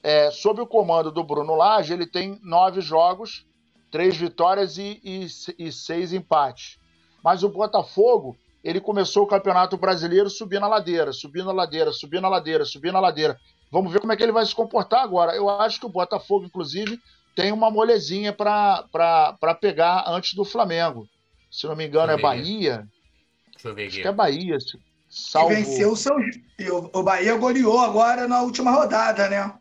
é, sob o comando do Bruno Lage, ele tem nove jogos, três vitórias e, e, e seis empates. Mas o Botafogo, ele começou o Campeonato Brasileiro subindo a ladeira, subindo a ladeira, subindo a ladeira, subindo a ladeira. Vamos ver como é que ele vai se comportar agora. Eu acho que o Botafogo, inclusive, tem uma molezinha para pegar antes do Flamengo. Se não me engano, é Bahia. Deixa eu ver aqui. Acho que é Bahia. Salvo... Que venceu o seu. O Bahia goleou agora na última rodada, né?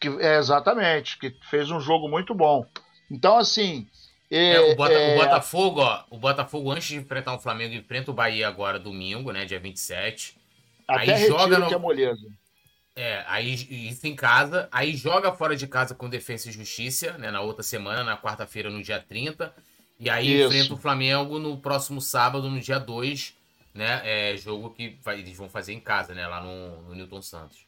Que, é, exatamente, que fez um jogo muito bom. Então, assim. É, é, o, Bota, é... o, Botafogo, ó, o Botafogo, antes de enfrentar o Flamengo, enfrenta o Bahia agora domingo, né? Dia 27. Até aí joga no... que é moleza. É, aí isso em casa, aí joga fora de casa com Defesa e Justiça, né, na outra semana, na quarta-feira, no dia 30. E aí isso. enfrenta o Flamengo no próximo sábado, no dia 2, né? É jogo que vai, eles vão fazer em casa, né? Lá no, no Newton Santos.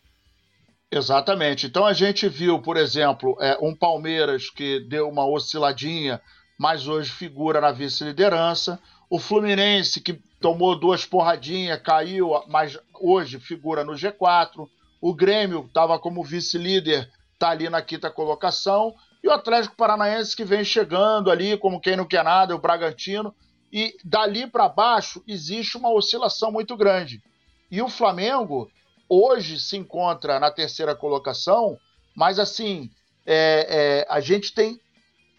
Exatamente. Então a gente viu, por exemplo, é, um Palmeiras que deu uma osciladinha, mas hoje figura na vice-liderança. O Fluminense que tomou duas porradinhas, caiu, mas hoje figura no G4. O Grêmio estava como vice-líder, está ali na quinta colocação. E o Atlético Paranaense que vem chegando ali, como quem não quer nada, o Bragantino. E dali para baixo existe uma oscilação muito grande. E o Flamengo hoje se encontra na terceira colocação, mas assim, é, é, a gente tem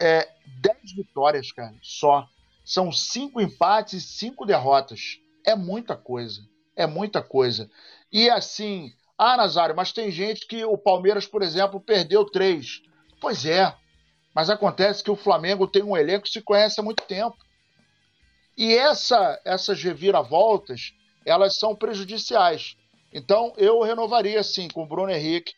é, 10 vitórias, cara, só. São cinco empates e cinco derrotas. É muita coisa. É muita coisa. E assim, ah, Nazário, mas tem gente que o Palmeiras, por exemplo, perdeu três. Pois é, mas acontece que o Flamengo tem um elenco que se conhece há muito tempo. E essa, essas reviravoltas, elas são prejudiciais. Então, eu renovaria, sim, com o Bruno Henrique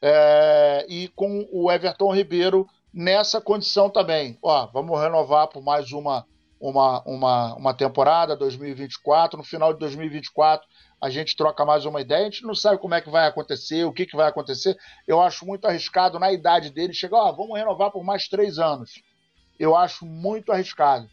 é, e com o Everton Ribeiro nessa condição também. Ó, vamos renovar por mais uma, uma, uma, uma temporada, 2024. No final de 2024, a gente troca mais uma ideia, a gente não sabe como é que vai acontecer, o que, que vai acontecer. Eu acho muito arriscado na idade dele chegar, ó, vamos renovar por mais três anos. Eu acho muito arriscado.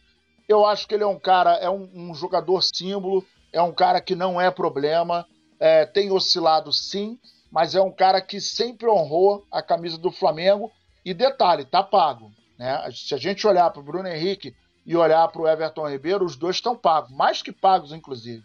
Eu acho que ele é um cara, é um, um jogador símbolo, é um cara que não é problema, é, tem oscilado sim, mas é um cara que sempre honrou a camisa do Flamengo. E detalhe, tá pago. Né? Se a gente olhar para o Bruno Henrique e olhar para o Everton Ribeiro, os dois estão pagos, mais que pagos, inclusive.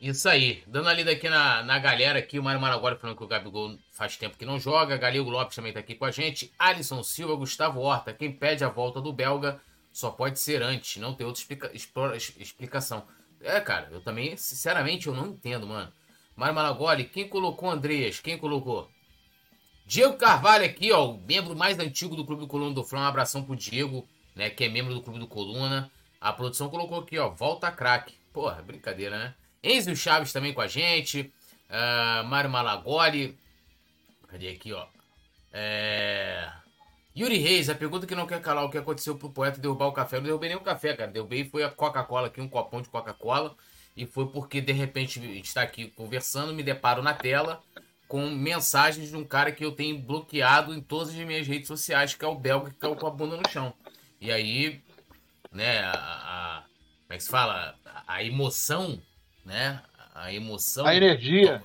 Isso aí. Dando a lida aqui na, na galera aqui, o Mário Maragoli falando que o Gabigol faz tempo que não joga. Galego Lopes também tá aqui com a gente. Alisson Silva, Gustavo Horta. Quem pede a volta do belga só pode ser antes. Não tem outra explica, explora, explicação. É, cara, eu também, sinceramente, eu não entendo, mano. Mário Maragoli, quem colocou Andreas? Quem colocou? Diego Carvalho aqui, ó, o membro mais antigo do Clube do Coluna do Flá. Um abração pro Diego, né, que é membro do Clube do Coluna. A produção colocou aqui, ó, volta craque. Porra, brincadeira, né? Enzo Chaves também com a gente. Uh, Mário Malagoli. Cadê aqui, ó? É... Yuri Reis, a pergunta que não quer calar o que aconteceu pro poeta derrubar o café. Eu não derrubei nem o café, cara. Derrubei foi a Coca-Cola aqui, um copão de Coca-Cola. E foi porque, de repente, está aqui conversando, me deparo na tela com mensagens de um cara que eu tenho bloqueado em todas as minhas redes sociais, que é o belga que caiu com a bunda no chão. E aí, né, a, a como é que se fala? A emoção né? A emoção. A energia.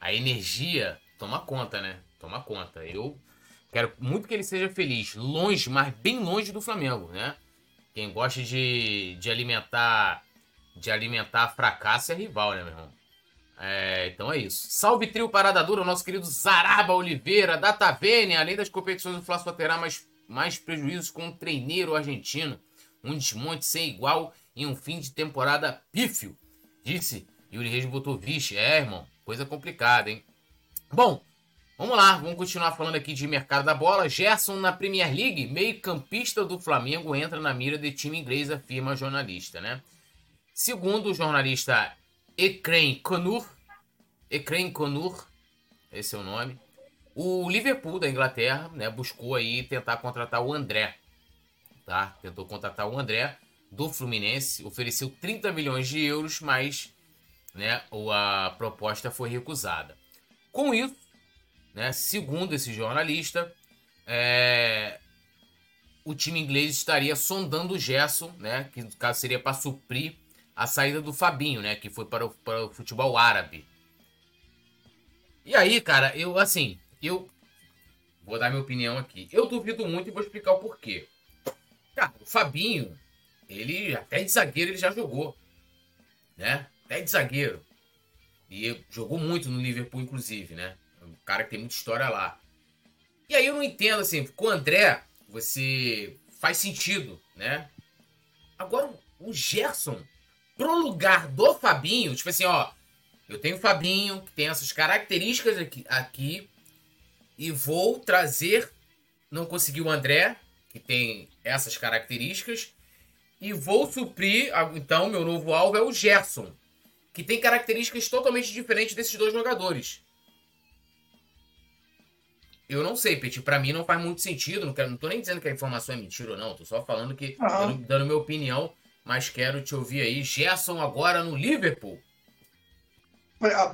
A energia toma conta, né? Toma conta. Eu quero muito que ele seja feliz. Longe, mas bem longe do Flamengo, né? Quem gosta de, de alimentar de alimentar fracasso é rival, né, meu irmão? É, então é isso. Salve trio Parada Dura, o nosso querido Zaraba Oliveira, da Tavênia. Além das competições, o só terá mais, mais prejuízos com o treineiro argentino. Um desmonte sem igual e um fim de temporada pífio. Disse. Yuri Reis botou vixe. É, irmão. Coisa complicada, hein? Bom, vamos lá. Vamos continuar falando aqui de mercado da bola. Gerson na Premier League, meio-campista do Flamengo, entra na mira de time inglês, afirma jornalista, né? Segundo o jornalista Ekrem Conur, Ekrem Conur, esse é o nome, o Liverpool da Inglaterra, né, buscou aí tentar contratar o André, tá? Tentou contratar o André, do Fluminense ofereceu 30 milhões de euros, mas né, a proposta foi recusada. Com isso, né, segundo esse jornalista, é, o time inglês estaria sondando o Gerson, né, que no caso seria para suprir a saída do Fabinho, né, que foi para o, para o futebol árabe. E aí, cara, eu assim, eu vou dar minha opinião aqui. Eu duvido muito e vou explicar o porquê. Cara, o Fabinho ele até de zagueiro ele já jogou, né? Até de zagueiro. E jogou muito no Liverpool, inclusive, né? Um cara que tem muita história lá. E aí eu não entendo, assim, com o André, você faz sentido, né? Agora, o Gerson, pro lugar do Fabinho, tipo assim, ó, eu tenho o Fabinho, que tem essas características aqui, aqui e vou trazer, não consegui o André, que tem essas características, e vou suprir, então, meu novo alvo é o Gerson, que tem características totalmente diferentes desses dois jogadores. Eu não sei, Petit. Pra mim não faz muito sentido. Não, quero, não tô nem dizendo que a informação é mentira ou não. Tô só falando que. Uhum. Dando, dando minha opinião. Mas quero te ouvir aí. Gerson agora no Liverpool.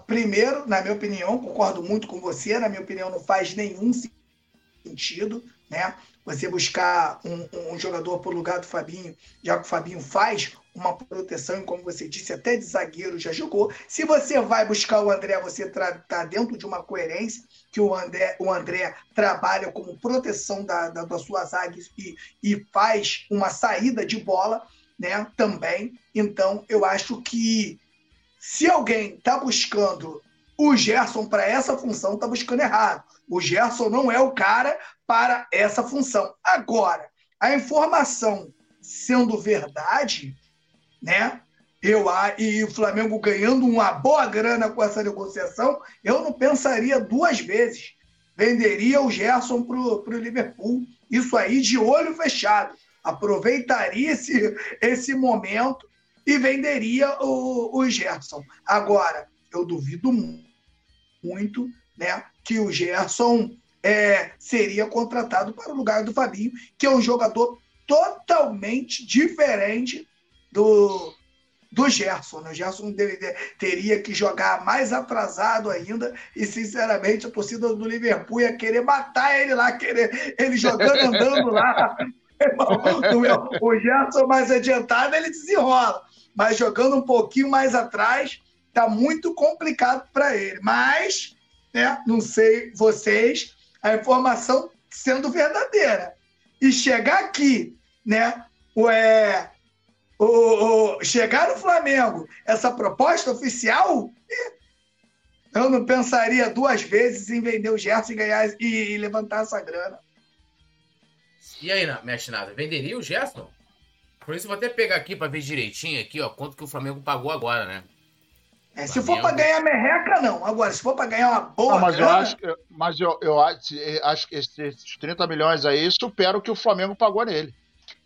Primeiro, na minha opinião, concordo muito com você. Na minha opinião, não faz nenhum sentido, né? Você buscar um, um jogador por lugar do Fabinho, já que o Fabinho faz uma proteção, e como você disse, até de zagueiro já jogou. Se você vai buscar o André, você está dentro de uma coerência que o André, o André trabalha como proteção da, da, da sua zaga e, e faz uma saída de bola né, também. Então, eu acho que se alguém está buscando o Gerson para essa função, está buscando errado. O Gerson não é o cara para essa função. Agora, a informação sendo verdade, né? eu e o Flamengo ganhando uma boa grana com essa negociação, eu não pensaria duas vezes. Venderia o Gerson para o Liverpool. Isso aí de olho fechado. Aproveitaria esse, esse momento e venderia o, o Gerson. Agora, eu duvido muito né, que o Gerson é, seria contratado para o lugar do Fabinho, que é um jogador totalmente diferente do, do Gerson. Né? O Gerson teria que jogar mais atrasado ainda e, sinceramente, a torcida do Liverpool ia querer matar ele lá, querer ele jogando, andando lá. o Gerson mais adiantado, ele desenrola. Mas jogando um pouquinho mais atrás, tá muito complicado para ele. Mas, né, não sei vocês, a informação sendo verdadeira. E chegar aqui, né, é, o, o, chegar no Flamengo essa proposta oficial, eu não pensaria duas vezes em vender o Gerson e ganhar e, e levantar essa grana. E aí, mexe nada, venderia o Gerson? Por isso eu vou até pegar aqui para ver direitinho aqui, ó, quanto que o Flamengo pagou agora, né? É, se for para ganhar merreca, não. Agora, se for para ganhar uma boa. Não, mas grana... eu acho, mas eu, eu acho que esses 30 milhões aí superam o que o Flamengo pagou nele.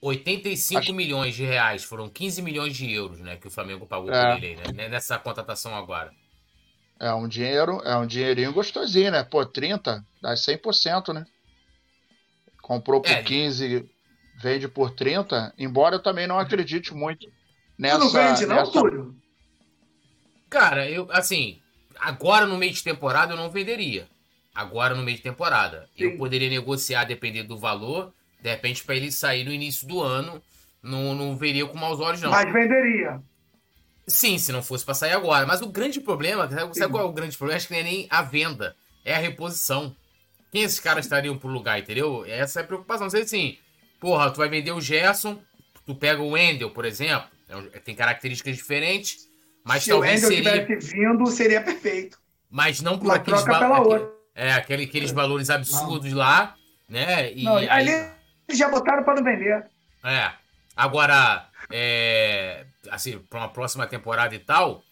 85 Acho... milhões de reais, foram 15 milhões de euros, né, que o Flamengo pagou é. por ele, né, nessa contratação agora. É um dinheiro, é um dinheirinho gostosinho, né? Pô, 30 dá 100%, né? Comprou por é. 15, vende por 30, embora eu também não acredite muito nessa... Tu não vende não, nessa... Túlio? Cara, eu, assim, agora no meio de temporada eu não venderia. Agora no meio de temporada. Sim. Eu poderia negociar dependendo do valor, de repente, para ele sair no início do ano, não, não veria com maus olhos, não. Mas venderia. Sim, se não fosse para sair agora. Mas o grande problema, sabe, sabe qual é o grande problema? Acho que não é nem a venda, é a reposição. Quem esses caras estariam pro lugar, entendeu? Essa é a preocupação. Você assim, porra, tu vai vender o Gerson, tu pega o Wendel, por exemplo, é tem características diferentes, mas Se talvez o Wendel seria... tivesse vindo, seria perfeito. Mas não por aqueles, va... é, aquele, aqueles valores absurdos não. lá, né? E, não, ali... aí eles já botaram para não vender. É. Agora, é, assim, para uma próxima temporada e tal,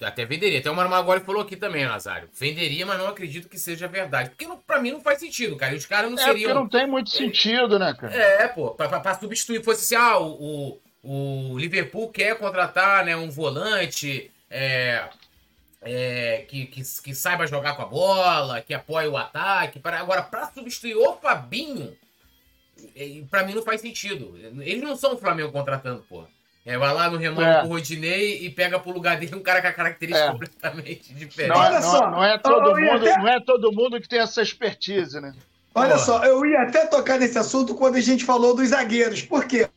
até venderia. Até o Mano Magori falou aqui também, Nazário. Venderia, mas não acredito que seja verdade. Porque não, pra mim não faz sentido, cara. E os caras não é seriam. Porque não tem muito sentido, né, cara? É, pô. Pra, pra, pra substituir, fosse assim, ah, o, o, Liverpool quer contratar né, um volante é, é, que, que, que, saiba jogar com a bola, que apoie o ataque. Para, agora, pra substituir o Fabinho, para mim não faz sentido. Eles não são o Flamengo contratando, porra. É, vai lá no Renan é. com o Rodinei e pega pro lugar dele um cara com a característica é. completamente diferente. Não, é, não, não, é todo mundo, até... não é todo mundo que tem essa expertise, né? Olha porra. só, eu ia até tocar nesse assunto quando a gente falou dos zagueiros. Por quê?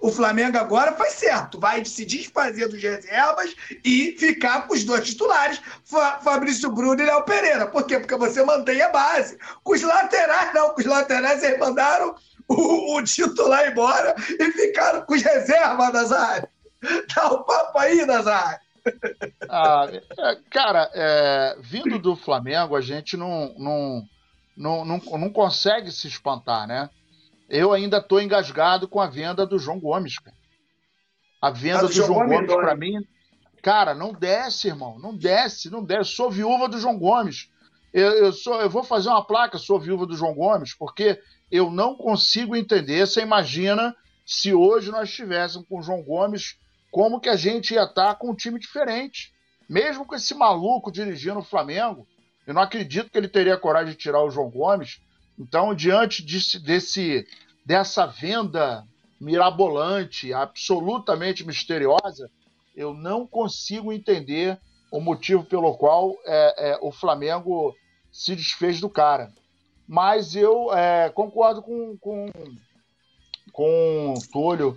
O Flamengo agora faz certo, vai se desfazer dos reservas e ficar com os dois titulares, Fabrício Bruno e Léo Pereira. Por quê? Porque você mantém a base. Com os laterais, não, com os laterais eles mandaram o, o titular embora e ficaram com os reservas, Nazário. Dá o um papo aí, Nazário. Ah, é, cara, é, vindo do Flamengo, a gente não, não, não, não, não consegue se espantar, né? Eu ainda estou engasgado com a venda do João Gomes, cara. A venda do, do, João, João Gomes, para mim, cara, não desce, irmão. Não desce, não desce. Sou viúva do João Gomes. Eu, eu, sou, eu vou fazer uma placa, sou viúva do João Gomes, porque eu não consigo entender. Você imagina se hoje nós estivéssemos com o João Gomes, como que a gente ia estar com um time diferente. Mesmo com esse maluco dirigindo o Flamengo, eu não acredito que ele teria coragem de tirar o João Gomes. Então, diante desse, desse dessa venda mirabolante, absolutamente misteriosa, eu não consigo entender o motivo pelo qual é, é, o Flamengo se desfez do cara. Mas eu é, concordo com, com, com o Túlio.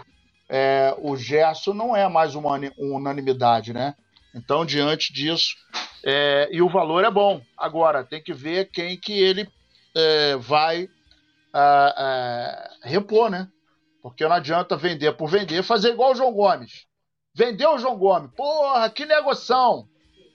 É, o Gerson não é mais uma unanimidade, né? Então, diante disso, é, e o valor é bom. Agora, tem que ver quem que ele é, vai repor, né? Porque não adianta vender por vender, fazer igual o João Gomes. Vendeu o João Gomes. Porra, que negoção.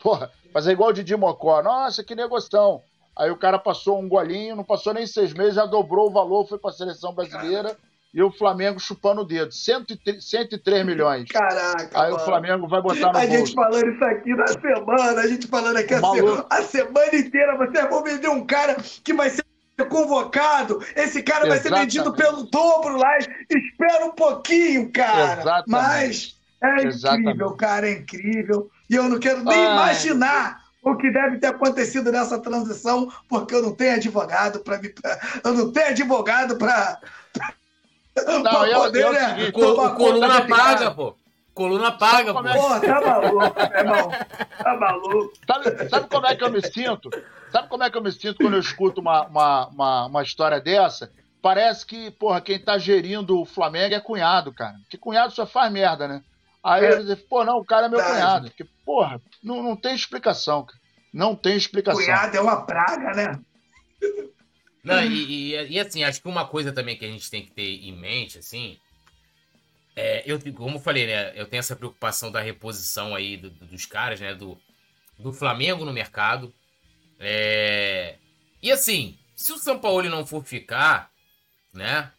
Porra, fazer igual o Didi Mocó. Nossa, que negoção. Aí o cara passou um golinho, não passou nem seis meses, já dobrou o valor, foi para a seleção brasileira e o Flamengo chupando o dedo. 103, 103 milhões. Caraca. Aí mano. o Flamengo vai botar no A bolso. gente falando isso aqui na semana, a gente falando aqui a, se... a, semana inteira. Vocês vão vender um cara que vai ser convocado. Esse cara Exatamente. vai ser vendido pelo dobro lá. Espera um pouquinho, cara. Exatamente. Mas é Exatamente. incrível, cara. É incrível. E eu não quero nem Ai. imaginar o que deve ter acontecido nessa transição, porque eu não tenho advogado para me. Eu não tenho advogado para não, eu, poder, eu, né? o, o coluna paga, pô. Coluna paga, pô. É... Pô, tá maluco, irmão. Tá maluco. Sabe, sabe como é que eu me sinto? Sabe como é que eu me sinto quando eu escuto uma, uma, uma, uma história dessa? Parece que, porra, quem tá gerindo o Flamengo é cunhado, cara. Que cunhado só faz merda, né? Aí é. eu pô, não, o cara é meu cunhado. Porque, porra, não, não tem explicação, cara. Não tem explicação. Cunhado é uma praga, né? Não, e, e, e, assim, acho que uma coisa também que a gente tem que ter em mente, assim, é, eu, como eu falei, né, eu tenho essa preocupação da reposição aí do, do, dos caras, né, do, do Flamengo no mercado. É, e assim, se o São Paulo não for ficar, né,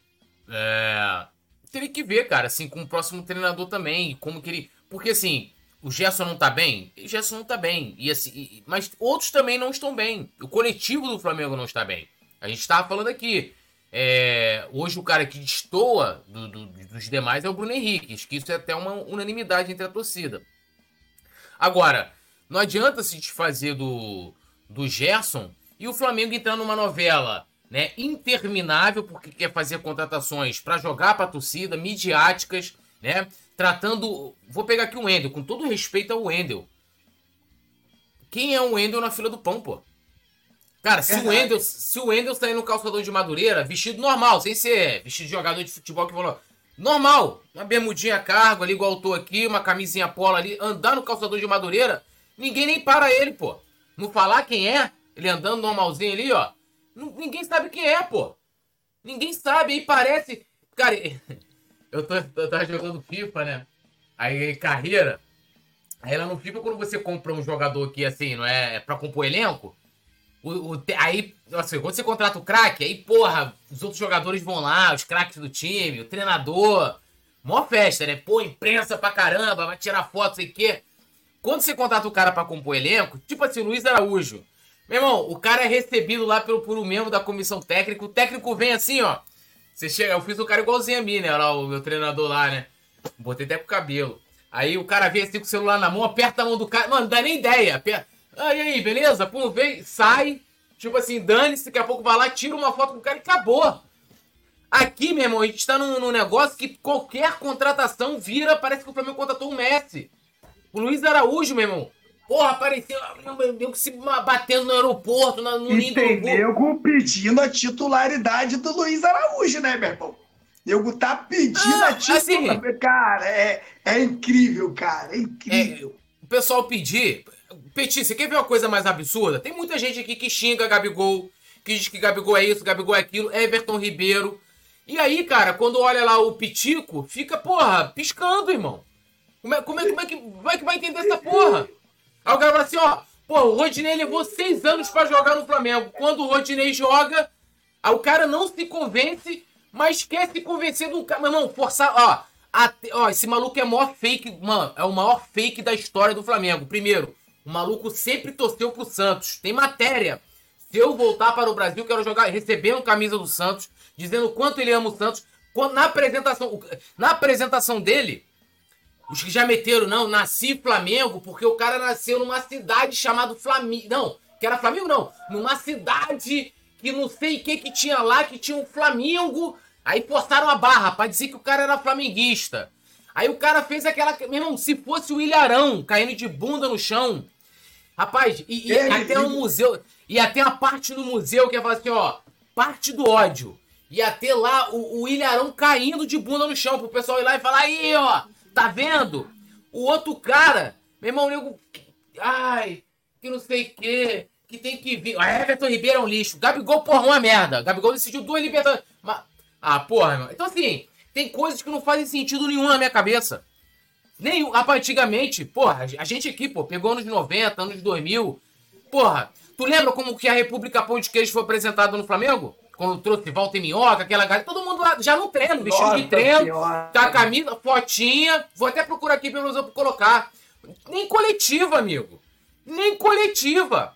é, teria que ver, cara, assim, com o próximo treinador também, como que ele... Porque assim, o Gerson não tá bem? O Gerson não tá bem. E assim, e, mas outros também não estão bem. O coletivo do Flamengo não está bem. A gente estava falando aqui. É, hoje o cara que destoa do, do, dos demais é o Bruno Henrique. Que isso é até uma unanimidade entre a torcida. Agora, não adianta se desfazer do, do Gerson e o Flamengo entrar numa novela né, interminável porque quer fazer contratações para jogar para a torcida, midiáticas, né, tratando. Vou pegar aqui o Wendel, com todo respeito ao Wendel. Quem é o Wendel na fila do pão, pô? Cara, se o, Wendel, se o Wendel tá indo no calçador de Madureira, vestido normal, sem ser vestido de jogador de futebol que falou. Normal, uma bermudinha cargo ali, igual eu tô aqui, uma camisinha polo ali, andar no calçador de Madureira, ninguém nem para ele, pô. Não falar quem é, ele andando normalzinho ali, ó. Ninguém sabe quem é, pô. Ninguém sabe, aí parece. Cara, eu tô, eu tava jogando FIFA, né? Aí carreira. Aí ela não fica quando você compra um jogador que assim, não é, é pra compor elenco. O, o, aí, assim, quando você contrata o craque, aí, porra, os outros jogadores vão lá, os craques do time, o treinador. Mó festa, né? Pô, imprensa pra caramba, vai tirar foto, sei o quê. Quando você contrata o cara pra compor elenco, tipo assim, Luiz Araújo. Meu irmão, o cara é recebido lá pelo, por um membro da comissão técnica. O técnico vem assim, ó. Você chega, eu fiz o cara igualzinho a mim, né? Lá, o meu treinador lá, né? Botei até pro cabelo. Aí o cara vem assim com o celular na mão, aperta a mão do cara. Mano, não dá nem ideia. Aperta. Ah, e aí, beleza? Pum, vem, sai. Tipo assim, dane-se, daqui a pouco vai lá, tira uma foto com o cara e acabou. Aqui, meu irmão, a gente tá num, num, negócio que qualquer contratação vira, parece que o Flamengo contratou o Messi. O Luiz Araújo, meu irmão. Porra, apareceu meu se batendo no aeroporto, no, no E tem nego pedindo a titularidade do Luiz Araújo, né, meu irmão? Nego tá pedindo ah, a titularidade. Assim, cara, é, é incrível, cara. É incrível. É, o pessoal pedir, Petit, você quer ver uma coisa mais absurda? Tem muita gente aqui que xinga Gabigol, que diz que Gabigol é isso, Gabigol é aquilo, Everton Ribeiro. E aí, cara, quando olha lá o Pitico, fica, porra, piscando, irmão. Como é, como é, como é, que, como é que vai entender essa porra? Aí o cara fala assim, ó, Pô, o Rodinei levou seis anos pra jogar no Flamengo. Quando o Rodinei joga, aí o cara não se convence, mas quer se convencer do cara. Meu irmão, forçar. Ó, ó, esse maluco é o maior fake. Mano, é o maior fake da história do Flamengo. Primeiro, o maluco sempre torceu pro Santos. Tem matéria. Se eu voltar para o Brasil, quero jogar recebendo camisa do Santos, dizendo quanto ele ama o Santos. Quando, na apresentação, na apresentação dele, os que já meteram, não, nasci Flamengo, porque o cara nasceu numa cidade chamada Flamengo. Não, que era Flamengo, não. Numa cidade que não sei o que que tinha lá, que tinha um Flamengo. Aí postaram a barra pra dizer que o cara era flamenguista. Aí o cara fez aquela. Meu irmão, se fosse o Ilharão caindo de bunda no chão. Rapaz, e, e até o museu. E até a parte do museu que ia falar assim, ó. Parte do ódio. Ia ter lá o, o Ilharão caindo de bunda no chão pro pessoal ir lá e falar, aí, ó, tá vendo? O outro cara, meu irmão, nego. Ai, que não sei o que, que tem que vir. A Everton Ribeiro é um lixo. Gabigol, porra, uma merda. Gabigol decidiu duas libertadores. Mas... Ah, porra. Então, assim, tem coisas que não fazem sentido nenhum na minha cabeça. Nem, antigamente, porra, a gente aqui, pô, pegou anos 90, anos 2000. Porra, tu lembra como que a República Pão de Queijo foi apresentada no Flamengo? Quando trouxe Walter Minhoca, aquela galera, todo mundo lá, já no treino, vestido de treino, com a camisa, fotinha. Vou até procurar aqui pelo menos colocar. Nem coletiva, amigo. Nem coletiva.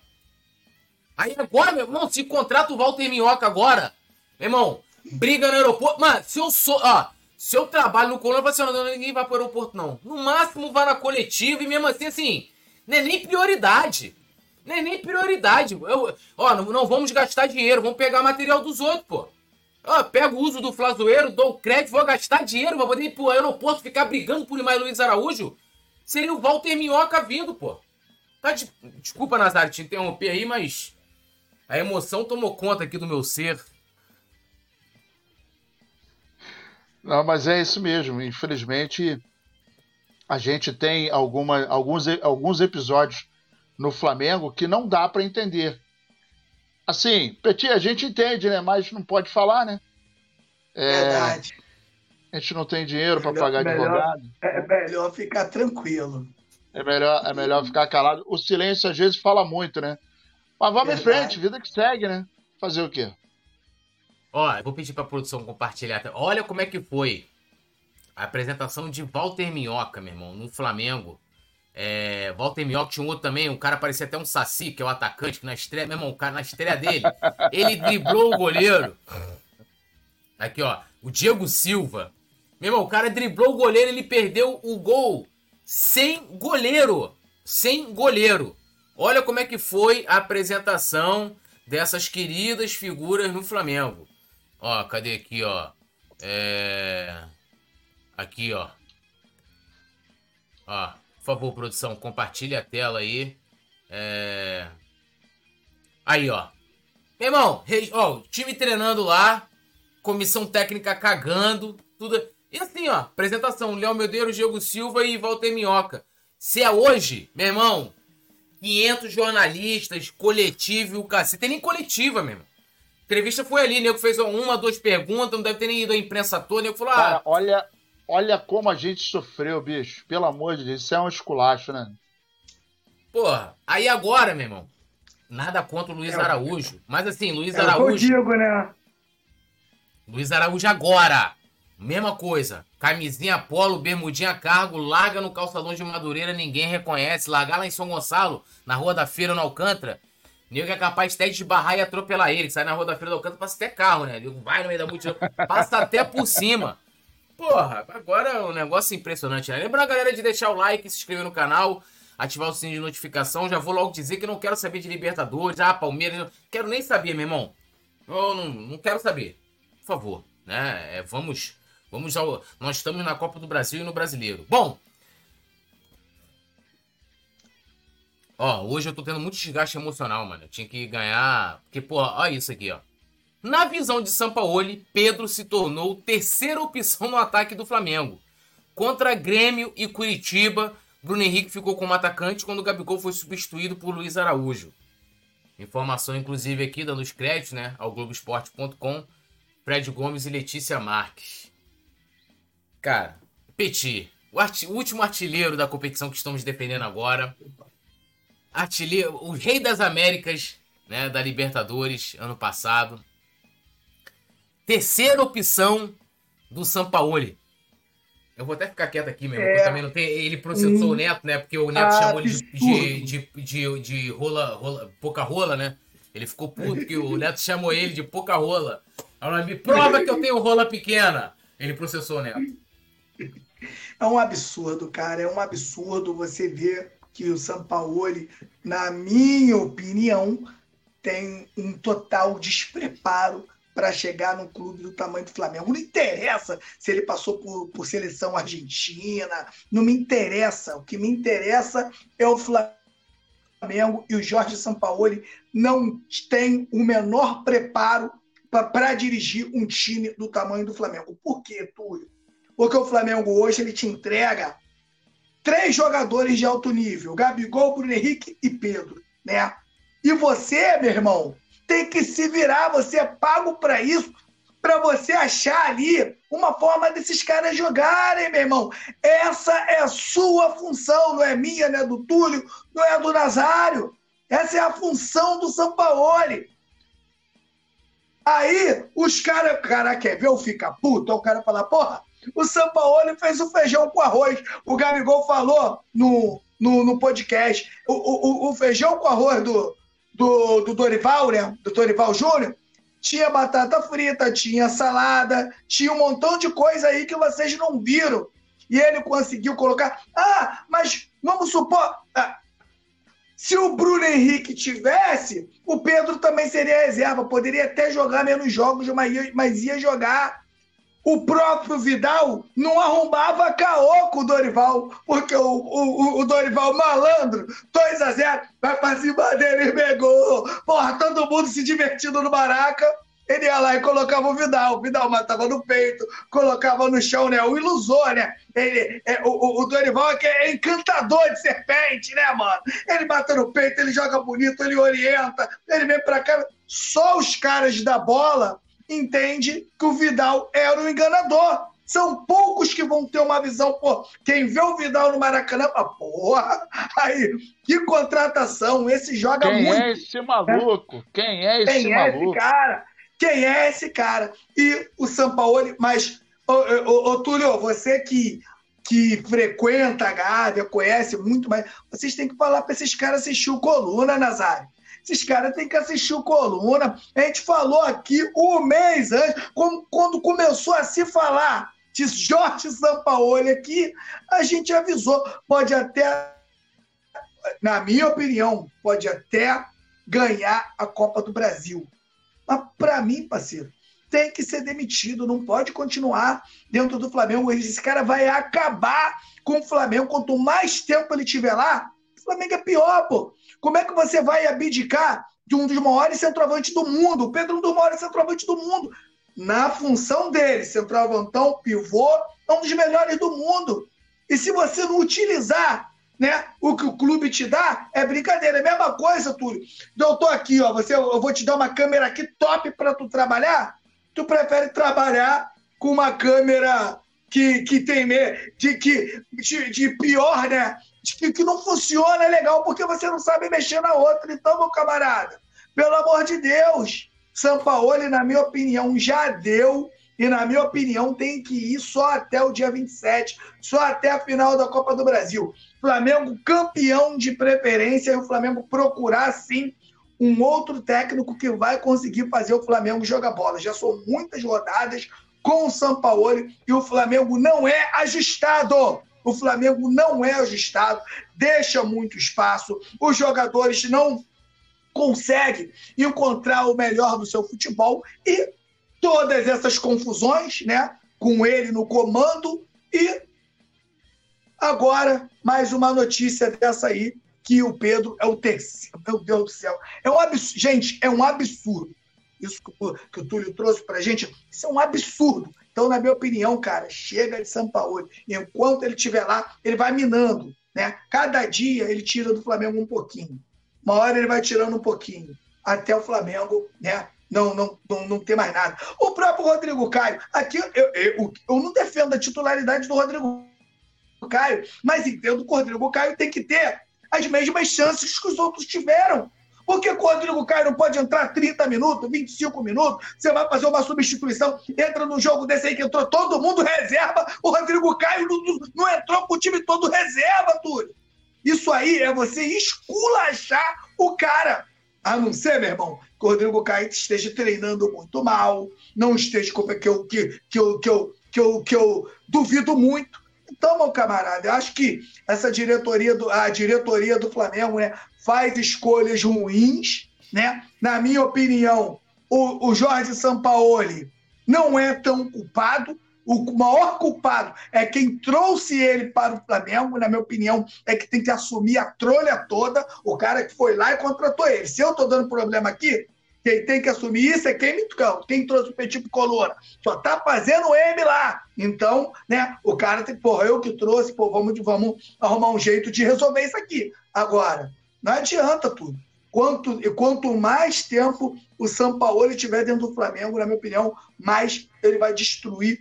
Aí agora, meu irmão, se contrata o Walter Minhoca agora, meu irmão, briga no aeroporto. Mano, se eu sou. Ó, se eu trabalho no Colônia, você não, ninguém vai pro aeroporto, não. No máximo vai na coletiva e mesmo assim, assim, não é nem prioridade. Não é nem prioridade. Eu, ó, não, não, vamos gastar dinheiro, vamos pegar material dos outros, pô. Ó, pego o uso do flazoeiro, dou crédito, vou gastar dinheiro pra poder ir pro aeroporto ficar brigando por Imai Luiz Araújo. Seria o Walter Minhoca vindo, pô. Tá de... Desculpa, Nazário, te interromper aí, mas a emoção tomou conta aqui do meu ser. Não, mas é isso mesmo. Infelizmente, a gente tem alguma, alguns, alguns episódios no Flamengo que não dá para entender. Assim, Petit, a gente entende, né? Mas não pode falar, né? É, Verdade. A gente não tem dinheiro para pagar melhor, advogado. É melhor ficar tranquilo. É melhor, é melhor ficar calado. O silêncio às vezes fala muito, né? Mas vamos Verdade. em frente, vida que segue, né? Fazer o quê? Ó, vou pedir pra produção compartilhar. Olha como é que foi a apresentação de Walter Minhoca, meu irmão, no Flamengo. É, Walter Minhoca tinha um outro também, um cara parecia até um Saci, que é o atacante, que na estreia, meu irmão, o cara na estreia dele, ele driblou o goleiro. Aqui, ó, o Diego Silva. Meu irmão, o cara driblou o goleiro, ele perdeu o gol sem goleiro. Sem goleiro. Olha como é que foi a apresentação dessas queridas figuras no Flamengo. Ó, cadê aqui, ó? É... Aqui, ó. Ó, por favor, produção, compartilhe a tela aí. É... Aí, ó. Meu irmão, ó, time treinando lá, comissão técnica cagando, tudo. E assim, ó, apresentação: Léo Medeiros, Diego Silva e Walter Minhoca. Se é hoje, meu irmão, 500 jornalistas, coletivo e o cacete. Tem nem coletiva, meu irmão. A entrevista foi ali, nego fez uma, duas perguntas, não deve ter nem ido a imprensa toda, nego falou, ah... Olha, Olha como a gente sofreu, bicho. Pelo amor de Deus, isso é um esculacho, né? Porra, aí agora, meu irmão, nada contra o Luiz é, Araújo. Mas assim, Luiz é Araújo. Eu digo, né? Luiz Araújo agora. Mesma coisa. Camisinha polo, bermudinha cargo, larga no calçadão de Madureira, ninguém reconhece. Largar lá em São Gonçalo, na Rua da Feira, no Alcântara. Nego é capaz até de barrar e atropelar ele. Sai na Rua da Feira do Alcântara, passa até carro, né? Nego vai no meio da multidão, passa até por cima. Porra, agora é um negócio impressionante, né? Lembra a galera de deixar o like, se inscrever no canal, ativar o sininho de notificação. Já vou logo dizer que não quero saber de Libertadores, ah, Palmeiras, não quero nem saber, meu irmão. Eu não, não quero saber. Por favor, né? É, vamos, vamos ao, nós estamos na Copa do Brasil e no Brasileiro. Bom, Ó, hoje eu tô tendo muito desgaste emocional, mano. Eu tinha que ganhar. Porque, pô, olha isso aqui, ó. Na visão de Sampaoli, Pedro se tornou terceira opção no ataque do Flamengo. Contra Grêmio e Curitiba, Bruno Henrique ficou como atacante quando o Gabigol foi substituído por Luiz Araújo. Informação, inclusive, aqui dando os créditos né, ao Globoesporte.com, Fred Gomes e Letícia Marques. Cara, Petit, o, o último artilheiro da competição que estamos defendendo agora. artilheiro, o rei das Américas, né, da Libertadores ano passado. Terceira opção do Sampaoli. Eu vou até ficar quieto aqui mesmo, é. também não tem. Ele processou hum. o Neto, né? Porque o Neto ah, chamou ele de, de, de, de, rola, rola, pouca rola, né? Ele ficou puto que o Neto chamou ele de pouca rola. Ela me prova que eu tenho rola pequena. Ele processou o Neto. É um absurdo, cara. É um absurdo você ver que o Sampaoli, na minha opinião, tem um total despreparo para chegar num clube do tamanho do Flamengo. Não interessa se ele passou por, por seleção argentina, não me interessa. O que me interessa é o Flamengo e o Jorge Sampaoli não tem o menor preparo para dirigir um time do tamanho do Flamengo. Por quê, Túlio? Porque o Flamengo hoje ele te entrega três jogadores de alto nível: Gabigol, Bruno Henrique e Pedro, né? E você, meu irmão, tem que se virar, você é pago para isso, para você achar ali uma forma desses caras jogarem, meu irmão. Essa é a sua função, não é minha, não é do Túlio, não é do Nazário. Essa é a função do Sampaoli. Aí os caras, cara quer ver eu ficar puto, aí o cara fala, porra, o Sampaoli fez o feijão com arroz. O Gabigol falou no, no, no podcast. O, o, o, feijão com arroz do, do, do Dorival, né? Do Dorival Júnior, tinha batata frita, tinha salada, tinha um montão de coisa aí que vocês não viram. E ele conseguiu colocar. Ah, mas vamos supor. Ah, se o Bruno Henrique tivesse, o Pedro também seria reserva. Poderia até jogar menos jogos, mas ia, mas ia jogar o próprio Vidal não arrombava caô com o Dorival, porque o, o, o Dorival malandro, 2 a 0 vai pra cima dele e pegou. Porra, todo mundo se divertindo no Maraca. Ele ia lá e colocava o Vidal. O Vidal matava no peito, colocava no chão, né? O ilusor, né? Ele, é, o, o Dorival é, é encantador de serpente, né, mano? Ele bate no peito, ele joga bonito, ele orienta, ele vem pra cá. Só os caras da bola entende que o Vidal era o enganador. São poucos que vão ter uma visão, pô, quem vê o Vidal no Maracanã, ah, porra, aí, que contratação, esse joga quem muito. Quem é esse maluco? Quem é esse quem maluco? Quem é esse cara? Quem é esse cara? E o Sampaoli, mas, ô, ô, ô Túlio, você que, que frequenta a Gávea, conhece muito mais, vocês têm que falar para esses caras assistir o Coluna, Nazário. Esses caras têm que assistir o Coluna. A gente falou aqui um mês antes, quando começou a se falar de Jorge Sampaoli aqui, a gente avisou. Pode até, na minha opinião, pode até ganhar a Copa do Brasil. Mas para mim, parceiro, tem que ser demitido, não pode continuar dentro do Flamengo. Esse cara vai acabar com o Flamengo. Quanto mais tempo ele tiver lá, Flamengo é pior, pô. Como é que você vai abdicar de um dos maiores centroavantes do mundo? O Pedro é um dos maiores centroavantes do mundo. Na função dele, centroavantão, pivô, é um dos melhores do mundo. E se você não utilizar né, o que o clube te dá, é brincadeira. É a mesma coisa, Túlio. Eu tô aqui, ó, você, eu vou te dar uma câmera aqui top para tu trabalhar. Tu prefere trabalhar com uma câmera que, que tem de, que, de, de pior, né? Que, que não funciona legal porque você não sabe mexer na outra. Então, meu camarada, pelo amor de Deus, Sampaoli, na minha opinião, já deu. E, na minha opinião, tem que ir só até o dia 27, só até a final da Copa do Brasil. Flamengo campeão de preferência e o Flamengo procurar, sim, um outro técnico que vai conseguir fazer o Flamengo jogar bola. Já são muitas rodadas com o Sampaoli e o Flamengo não é ajustado. O Flamengo não é ajustado, deixa muito espaço, os jogadores não conseguem encontrar o melhor do seu futebol e todas essas confusões, né? Com ele no comando e agora mais uma notícia dessa aí que o Pedro é o terceiro. Meu Deus do céu. É um absurdo. Gente, é um absurdo. Isso que o Túlio trouxe pra gente, isso é um absurdo. Então, na minha opinião, cara, chega de São Paulo. Enquanto ele estiver lá, ele vai minando. Né? Cada dia ele tira do Flamengo um pouquinho. Uma hora ele vai tirando um pouquinho. Até o Flamengo né, não, não, não, não ter mais nada. O próprio Rodrigo Caio. Aqui eu, eu, eu não defendo a titularidade do Rodrigo Caio, mas entendo que o Rodrigo Caio tem que ter as mesmas chances que os outros tiveram. Por que o Rodrigo Caio não pode entrar 30 minutos, 25 minutos? Você vai fazer uma substituição, entra no jogo desse aí que entrou todo mundo reserva, o Rodrigo Caio não, não entrou com o time todo reserva, Túlio. Isso aí é você esculachar o cara. A não ser, meu irmão, que o Rodrigo Caio esteja treinando muito mal, não esteja que eu, que, que, eu, que, eu, que, eu, que eu duvido muito. Então, meu camarada, eu acho que essa diretoria do, a diretoria do Flamengo né, faz escolhas ruins. Né? Na minha opinião, o, o Jorge Sampaoli não é tão culpado. O maior culpado é quem trouxe ele para o Flamengo, na minha opinião, é que tem que assumir a trolha toda, o cara que foi lá e contratou ele. Se eu estou dando problema aqui, quem tem que assumir isso é quem me quem trouxe o Petit Coluna. Só tá fazendo M lá. Então, né, o cara tem, porra, eu que trouxe, pô, vamos, vamos arrumar um jeito de resolver isso aqui. Agora, não adianta tudo. Quanto, quanto mais tempo o São Paulo estiver dentro do Flamengo, na minha opinião, mais ele vai destruir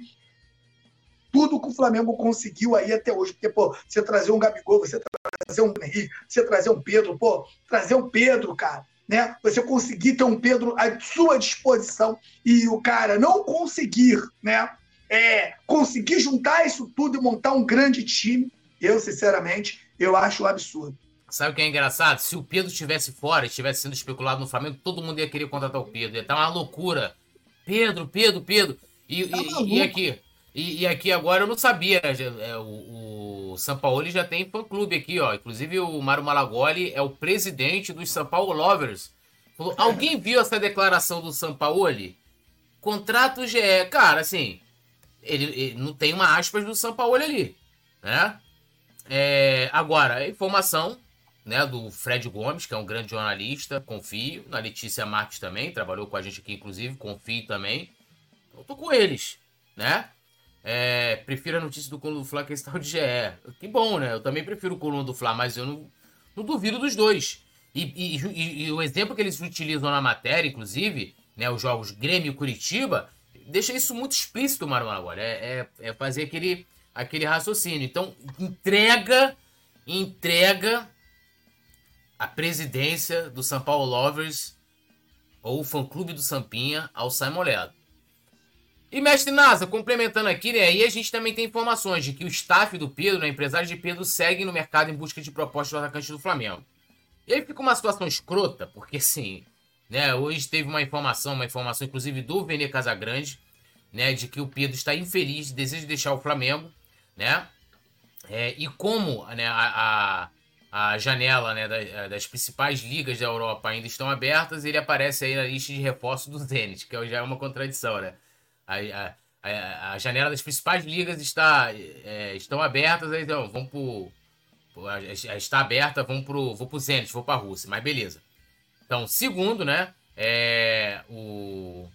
tudo que o Flamengo conseguiu aí até hoje. Porque, pô, você trazer um Gabigol, você trazer um Henrique, você trazer um Pedro, pô, trazer um Pedro, cara, né? Você conseguir ter um Pedro à sua disposição e o cara não conseguir, né? É, conseguir juntar isso tudo e montar um grande time, eu, sinceramente, eu acho um absurdo. Sabe o que é engraçado? Se o Pedro estivesse fora, estivesse sendo especulado no Flamengo, todo mundo ia querer contratar o Pedro. Ia estar uma loucura. Pedro, Pedro, Pedro. E, tá e, e aqui, e, e, aqui agora eu não sabia. É, o, o São Paulo já tem fã-clube aqui, ó. Inclusive o Mário Malagoli é o presidente dos São Paulo Lovers. Falou, alguém viu essa declaração do São Paulo? Contrato GE. Cara, assim, ele, ele, não tem uma aspas do São Paulo ali, né? É, agora, a informação né, do Fred Gomes, que é um grande jornalista, confio. Na Letícia Marques também, trabalhou com a gente aqui, inclusive, confio também. Eu tô com eles, né? É, prefiro a notícia do Coluna do Fla que esse tal de GE. Que bom, né? Eu também prefiro o Coluna do Fla, mas eu não, não duvido dos dois. E, e, e, e, o exemplo que eles utilizam na matéria, inclusive, né, os jogos Grêmio e Curitiba, deixa isso muito explícito, Mário agora. É, é, é, fazer aquele, aquele raciocínio. Então, entrega, entrega a presidência do São Paulo Lovers ou o fã-clube do Sampinha ao Simon Ledo. E mestre Nasa, complementando aqui, né? Aí a gente também tem informações de que o staff do Pedro, né, empresário de Pedro, segue no mercado em busca de propostas do atacante do Flamengo. E aí fica uma situação escrota, porque assim, né? Hoje teve uma informação, uma informação inclusive do Vene Casagrande, né? De que o Pedro está infeliz, deseja deixar o Flamengo, né? É, e como né, a, a, a janela né, das, das, principais ligas da Europa ainda estão abertas, ele aparece aí na lista de reforço do Zenit, que já é uma contradição, né? A, a, a, janela das principais ligas está, é, estão abertas, então vamos pro, está aberta, vamos pro, vou pro Zenit, vou para a Rússia, mas beleza. Então, segundo, né, é, o,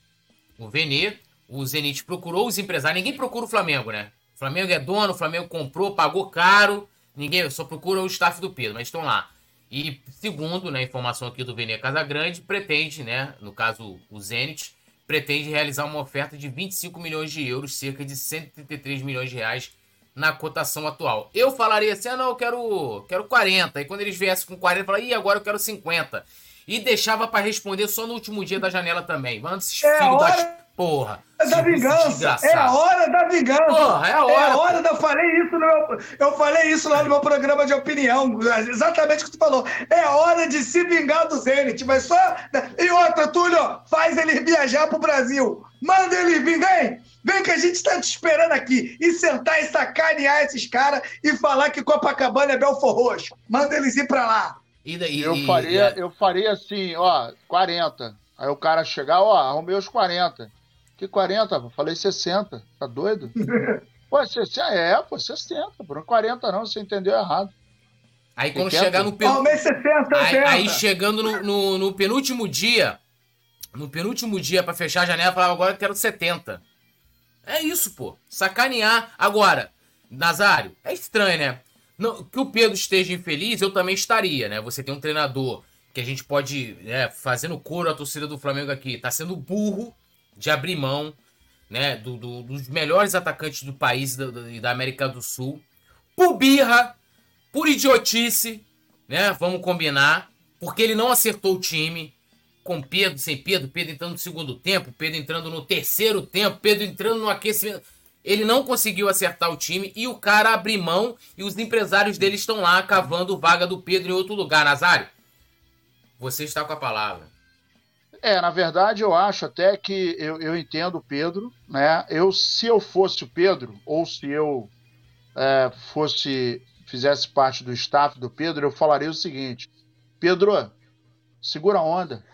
o Venê, o Zenit procurou os empresários, ninguém procura o Flamengo, né? O Flamengo é dono, o Flamengo comprou, pagou caro, ninguém só procura o staff do Pedro, mas estão lá. E segundo, né, informação aqui do Venê Casagrande, pretende, né, no caso o Zenit, pretende realizar uma oferta de 25 milhões de euros, cerca de 133 milhões de reais na cotação atual. Eu falaria assim, ah não, eu quero, quero 40. E quando eles viessem com 40, eu falaria, ih, agora eu quero 50. E deixava para responder só no último dia da janela também. Esses é filhos hora... das porra. É da vingança. É a hora da vingança. Porra, é a hora. É a hora da. Eu falei isso no meu, eu falei isso lá no meu programa de opinião. Exatamente o que tu falou. É a hora de se vingar do Zenit. Mas só. E outra, Túlio, faz ele viajar pro Brasil. Manda ele vir, vem! Vem que a gente está te esperando aqui. E sentar e sacanear esses caras e falar que Copacabana é Belfor Roxo. Manda eles ir pra lá. E daí, eu, faria, eu faria assim, ó, 40. Aí o cara chegar, ó, arrumei os 40. Que 40? Falei 60. Tá doido? pô, 60, é, pô, 60. Por 40 não, você entendeu errado. Aí quando chegar no penúltimo. 60, aí, aí, chegando no, no, no, penúltimo dia. No penúltimo dia para fechar a janela, falava agora eu quero 70. É isso, pô. Sacanear. Agora, Nazário, é estranho, né? Não, que o Pedro esteja infeliz, eu também estaria, né? Você tem um treinador que a gente pode, né, fazendo coro à torcida do Flamengo aqui, tá sendo burro de abrir mão né, do, do, dos melhores atacantes do país e da, da, América do Sul, por birra, por idiotice, né? Vamos combinar. Porque ele não acertou o time. Com Pedro, sem Pedro, Pedro entrando no segundo tempo, Pedro entrando no terceiro tempo, Pedro entrando no aquecimento. Ele não conseguiu acertar o time e o cara abriu mão e os empresários dele estão lá cavando vaga do Pedro em outro lugar. Nazário, você está com a palavra. É, na verdade, eu acho até que eu, eu entendo o Pedro, né? Eu, se eu fosse o Pedro, ou se eu é, fosse fizesse parte do staff do Pedro, eu falaria o seguinte: Pedro, segura a onda.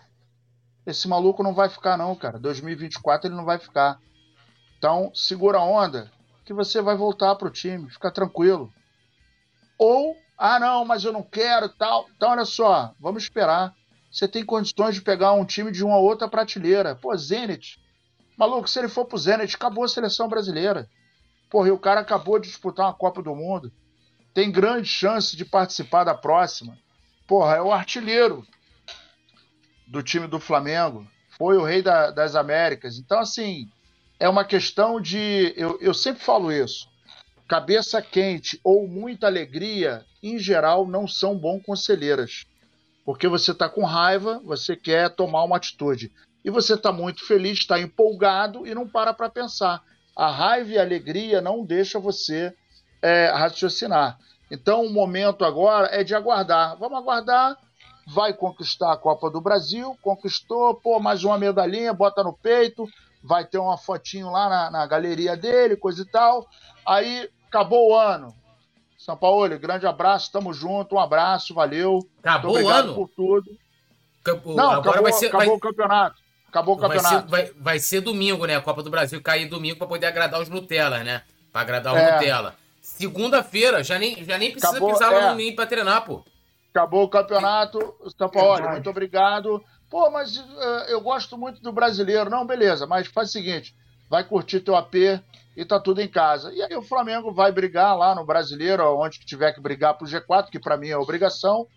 Esse maluco não vai ficar, não, cara. 2024 ele não vai ficar. Então, segura a onda, que você vai voltar pro time, fica tranquilo. Ou, ah, não, mas eu não quero tal. Então, olha só, vamos esperar. Você tem condições de pegar um time de uma outra prateleira. Pô, Zenit. Maluco, se ele for pro Zenit, acabou a seleção brasileira. Porra, e o cara acabou de disputar uma Copa do Mundo. Tem grande chance de participar da próxima. Porra, é o artilheiro do time do Flamengo. Foi o rei da, das Américas. Então, assim, é uma questão de. Eu, eu sempre falo isso. Cabeça quente ou muita alegria, em geral, não são bom conselheiras. Porque você está com raiva, você quer tomar uma atitude. E você está muito feliz, está empolgado e não para para pensar. A raiva e a alegria não deixa você é, raciocinar. Então, o momento agora é de aguardar. Vamos aguardar. Vai conquistar a Copa do Brasil, conquistou, pô, mais uma medalhinha, bota no peito, vai ter uma fotinho lá na, na galeria dele, coisa e tal. Aí acabou o ano. São Paulo, grande abraço, tamo junto, um abraço, valeu. Acabou o ano? por tudo. Campo... Não, agora acabou, vai ser, acabou vai... o campeonato. Acabou o campeonato. Vai ser, vai, vai ser, domingo, né? A Copa do Brasil cair domingo para poder agradar os Nutella, né? Para agradar o É. Nutella. Segunda-feira, já nem, já nem precisa Acabou, pisar é. no ninho para treinar, pô. Acabou o campeonato. São Paulo, Verdade. muito obrigado. Pô, mas eh, eu gosto muito do brasileiro. Não, beleza, mas faz o seguinte: vai curtir teu AP e tá tudo em casa. E aí o Flamengo vai brigar lá no brasileiro, onde tiver que brigar pro G4, que para mim é obrigação,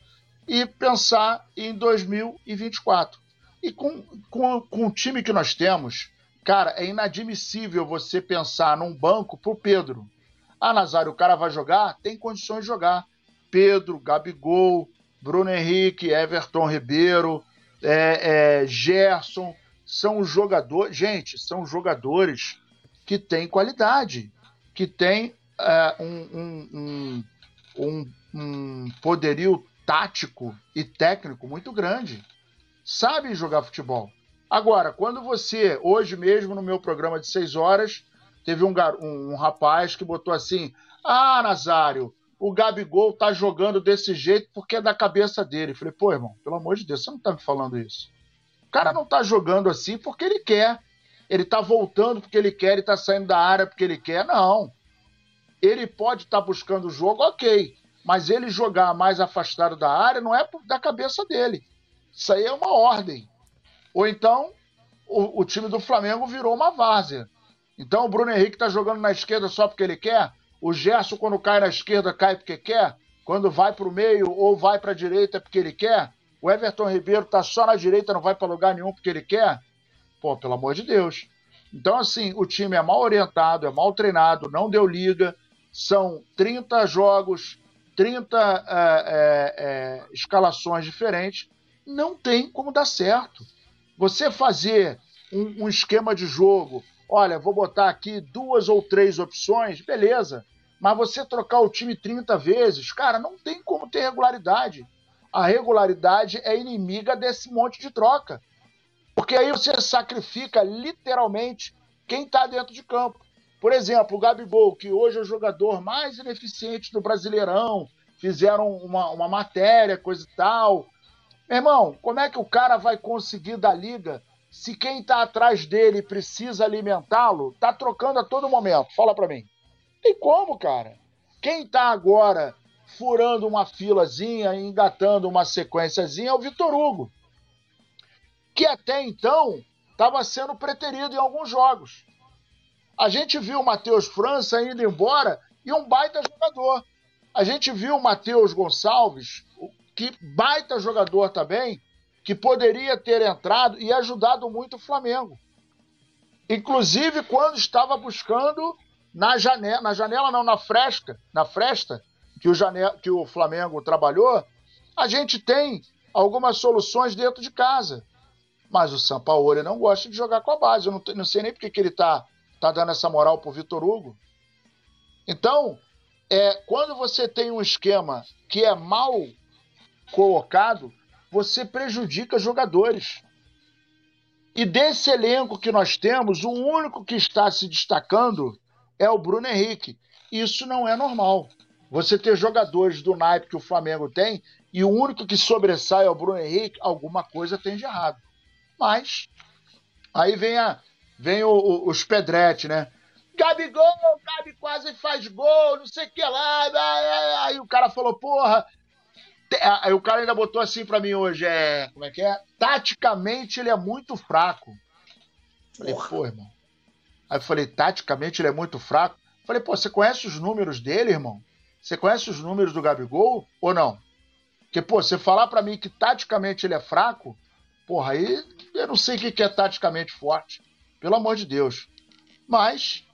e pensar em 2024. E com, com, com o time que nós temos, cara, é inadmissível você pensar num banco pro Pedro. Ah, Nazário, o cara vai jogar? Tem condições de jogar. Pedro, Gabigol, Bruno Henrique, Everton Ribeiro, é, é, Gerson, são jogadores, gente, são jogadores que têm qualidade, que têm é, um, um, um, um, poderio tático e técnico muito grande. Sabem jogar futebol. Agora, quando você, hoje mesmo no meu programa de seis horas, teve um, um, um rapaz que botou assim: Ah, Nazário, o Gabigol tá jogando desse jeito porque é da cabeça dele. Eu falei, pô, irmão, pelo amor de Deus, você não tá me falando isso. O cara não tá jogando assim porque ele quer. Ele tá voltando porque ele quer, ele tá saindo da área porque ele quer. Não. Ele pode estar buscando o jogo, ok. Mas ele jogar mais afastado da área não é da cabeça dele. Isso aí é uma ordem. Ou então, o, o time do Flamengo virou uma várzea. Então o Bruno Henrique tá jogando na esquerda só porque ele quer. O Gerson, quando cai na esquerda, cai porque quer. Quando vai para o meio ou vai para a direita é porque ele quer. O Everton Ribeiro tá só na direita, não vai para lugar nenhum porque ele quer. Pô, pelo amor de Deus. Então, assim, o time é mal orientado, é mal treinado, não deu liga. São 30 jogos, 30 é, é, é, escalações diferentes. Não tem como dar certo. Você fazer um, um esquema de jogo, olha, vou botar aqui duas ou três opções, beleza. Mas você trocar o time 30 vezes, cara, não tem como ter regularidade. A regularidade é inimiga desse monte de troca. Porque aí você sacrifica literalmente quem está dentro de campo. Por exemplo, o Gabigol, que hoje é o jogador mais ineficiente do Brasileirão, fizeram uma, uma matéria, coisa e tal. Meu irmão, como é que o cara vai conseguir da liga se quem está atrás dele precisa alimentá-lo, tá trocando a todo momento? Fala para mim. Tem como, cara? Quem tá agora furando uma filazinha, engatando uma sequenciazinha é o Vitor Hugo. Que até então estava sendo preterido em alguns jogos. A gente viu o Matheus França indo embora e um baita jogador. A gente viu o Matheus Gonçalves, que baita jogador também, que poderia ter entrado e ajudado muito o Flamengo. Inclusive quando estava buscando na janela, na janela não, na fresca, na fresta que o, janela, que o Flamengo trabalhou, A gente tem algumas soluções dentro de casa. Mas o Sampaoli não gosta de jogar com a base. Eu não, não sei nem porque que ele tá, tá dando essa moral pro Vitor Hugo. Então, é, quando você tem um esquema que é mal colocado, você prejudica jogadores. E desse elenco que nós temos, o único que está se destacando é o Bruno Henrique. Isso não é normal. Você ter jogadores do naipe que o Flamengo tem e o único que sobressai é o Bruno Henrique, alguma coisa tem de errado. Mas aí vem, a, vem o, o, os pedretes, né? Gabigol, Gabi quase faz gol, não sei o que lá. Aí o cara falou, porra. Aí o cara ainda botou assim pra mim hoje, é. Como é que é? Taticamente ele é muito fraco. Falei, pô, irmão. Aí eu falei, taticamente ele é muito fraco. Falei, pô, você conhece os números dele, irmão? Você conhece os números do Gabigol ou não? Porque, pô, você falar para mim que taticamente ele é fraco, porra, aí eu não sei o que é taticamente forte. Pelo amor de Deus. Mas,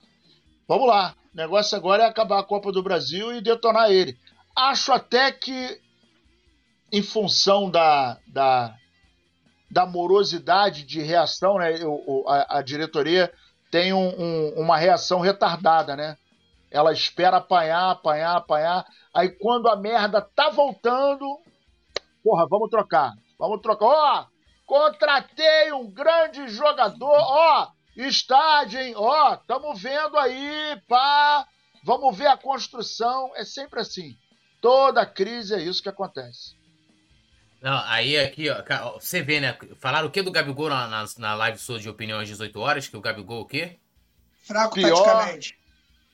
vamos lá. O negócio agora é acabar a Copa do Brasil e detonar ele. Acho até que, em função da, da, da morosidade de reação, né? O, a, a diretoria tem um, um, uma reação retardada, né? Ela espera apanhar, apanhar, apanhar. Aí quando a merda tá voltando, porra, vamos trocar. Vamos trocar. Ó, contratei um grande jogador. Ó, estádio, hein? Ó, tamo vendo aí, pá. Vamos ver a construção. É sempre assim. Toda crise é isso que acontece. Não, aí aqui, ó, você vê, né? Falaram o que do Gabigol na, na, na live sua de opinião às 18 horas? Que o Gabigol o quê? Fraco Pior, taticamente.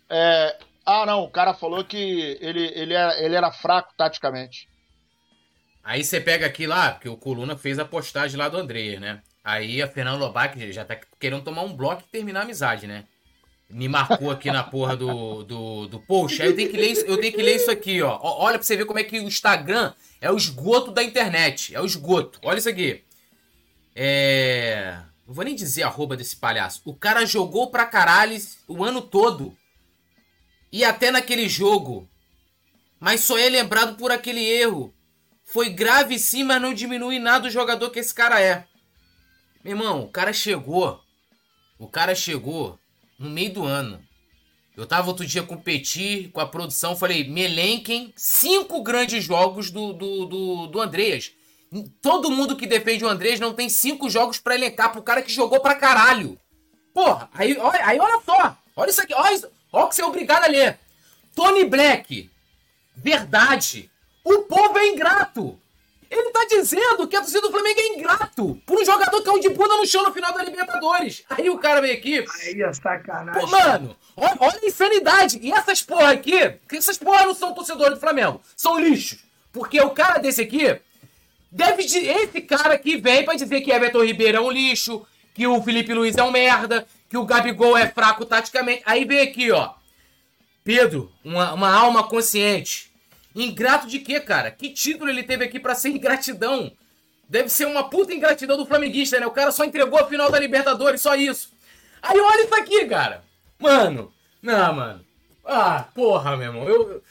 É, ah, não, o cara falou que ele, ele, era, ele era fraco taticamente. Aí você pega aqui lá, porque o Coluna fez a postagem lá do André, né? Aí a Fernanda Lobac já tá querendo tomar um bloco e terminar a amizade, né? Me marcou aqui na porra do, do, do post. Aí eu tenho, que ler isso, eu tenho que ler isso aqui, ó. Olha pra você ver como é que o Instagram é o esgoto da internet. É o esgoto. Olha isso aqui. É. Não vou nem dizer arroba desse palhaço. O cara jogou pra caralho o ano todo. E até naquele jogo. Mas só é lembrado por aquele erro. Foi grave sim, mas não diminui nada o jogador que esse cara é. Meu irmão, o cara chegou. O cara chegou no meio do ano. Eu tava outro dia com o Petit, com a produção, falei, melenquem cinco grandes jogos do, do, do, do Andreas. Todo mundo que defende o Andreas não tem cinco jogos para elencar pro cara que jogou pra caralho. Porra, aí, olha, aí olha só. Olha isso aqui, olha, olha o que você é obrigado a ler. Tony Black. Verdade. O povo é ingrato. Ele tá dizendo que a torcida do Flamengo é ingrato por um jogador que é um de bunda no chão no final da Libertadores. Aí o cara vem aqui. Aí é sacanagem. Pô, mano, olha, olha, a insanidade. E essas porra aqui, que essas porra não são torcedores do Flamengo, são lixos. Porque o cara desse aqui, deve esse cara aqui vem pra dizer que Everton Ribeiro é um lixo, que o Felipe Luiz é um merda, que o Gabigol é fraco taticamente. Aí vem aqui, ó. Pedro, uma, uma alma consciente Ingrato de quê, cara? Que título ele teve aqui para ser ingratidão? Deve ser uma puta ingratidão do flamenguista, né? O cara só entregou a final da Libertadores, só isso. Aí olha isso aqui, cara. Mano, não, mano. Ah, porra, meu irmão. Eu...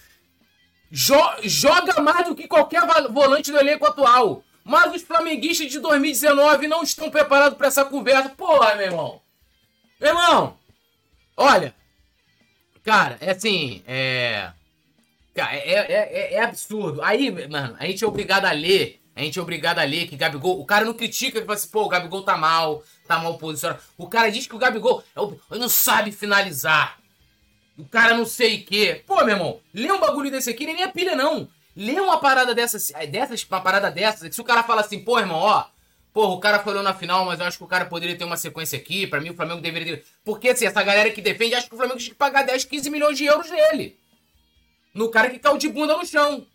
Jo joga mais do que qualquer volante do elenco atual. Mas os flamenguistas de 2019 não estão preparados para essa conversa. Porra, meu irmão. Meu irmão, olha. Cara, é assim, é. Cara, é, é, é, é, absurdo. Aí, mano, a gente é obrigado a ler. A gente é obrigado a ler que Gabigol. O cara não critica que fala assim, pô, o Gabigol tá mal, tá mal posicionado. O cara diz que o Gabigol é não sabe finalizar. O cara não sei o quê. Pô, meu irmão, lê um bagulho desse aqui, nem é pilha, não. Lê uma parada dessas, dessas, uma parada dessas. Se o cara fala assim, pô, irmão, ó. Pô, o cara falou na final, mas eu acho que o cara poderia ter uma sequência aqui. Pra mim, o Flamengo deveria ter. Porque, assim, essa galera que defende, acha que o Flamengo tinha que pagar 10, 15 milhões de euros nele no cara que caiu de bunda no chão.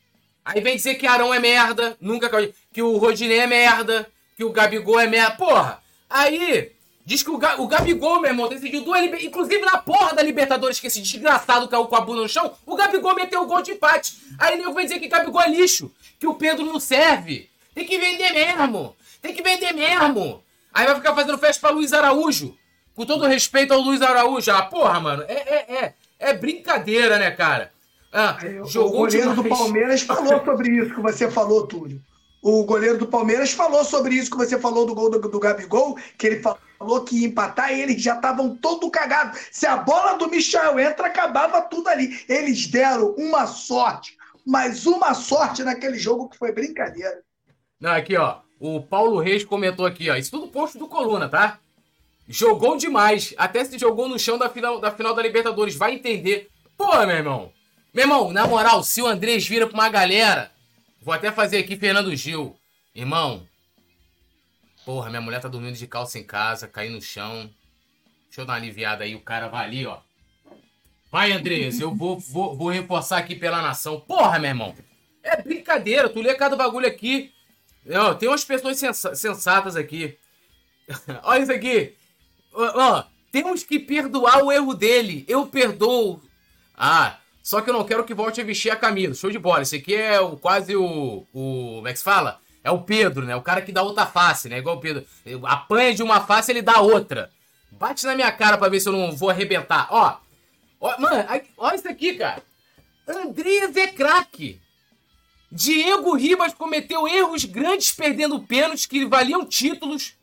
Aí vem dizer que Arão é merda, nunca caiu, que o Rodinei é merda, que o Gabigol é merda. Porra, aí diz que o, Ga o Gabigol, meu irmão, decidiu duas Inclusive na porra da Libertadores, que esse desgraçado caiu com a bunda no chão, o Gabigol meteu o gol de empate. Aí nego vem dizer que Gabigol é lixo, que o Pedro não serve. Tem que vender mesmo. Tem que vender mesmo. Aí vai ficar fazendo festa pra Luiz Araújo. Com todo respeito ao Luiz Araújo. Ah, porra, mano, é, é, é, é brincadeira, né, cara? Ah, o goleiro do Palmeiras falou sobre isso que você falou, Túlio. O goleiro do Palmeiras falou sobre isso que você falou do gol do, do Gabigol, que ele falou que ia empatar e eles já estavam todo cagados. Se a bola do Michel entra, acabava tudo ali. Eles deram uma sorte, mas uma sorte naquele jogo que foi brincadeira. Não, aqui, ó. O Paulo Reis comentou aqui, ó. Isso tudo posto do Coluna, tá? Jogou demais. Até se jogou no chão da final da, final da Libertadores. Vai entender. Pô, meu irmão. Meu irmão, na moral, se o Andrés vira pra uma galera. Vou até fazer aqui Fernando Gil. Irmão. Porra, minha mulher tá dormindo de calça em casa, caí no chão. Deixa eu dar uma aliviada aí. O cara vai ali, ó. Vai, Andrés, eu vou, vou, vou reforçar aqui pela nação. Porra, meu irmão. É brincadeira. Tu lê cada bagulho aqui. Ó, tem umas pessoas sensatas aqui. Olha isso aqui. Ó, temos que perdoar o erro dele. Eu perdoo. Ah, só que eu não quero que volte a vestir a camisa. Show de bola. Esse aqui é o, quase o, o. Como é que se fala? É o Pedro, né? O cara que dá outra face, né? Igual o Pedro. Apanha de uma face, ele dá outra. Bate na minha cara pra ver se eu não vou arrebentar. Ó. ó mano, olha isso aqui, cara. Andrés é craque. Diego Ribas cometeu erros grandes perdendo pênaltis que valiam títulos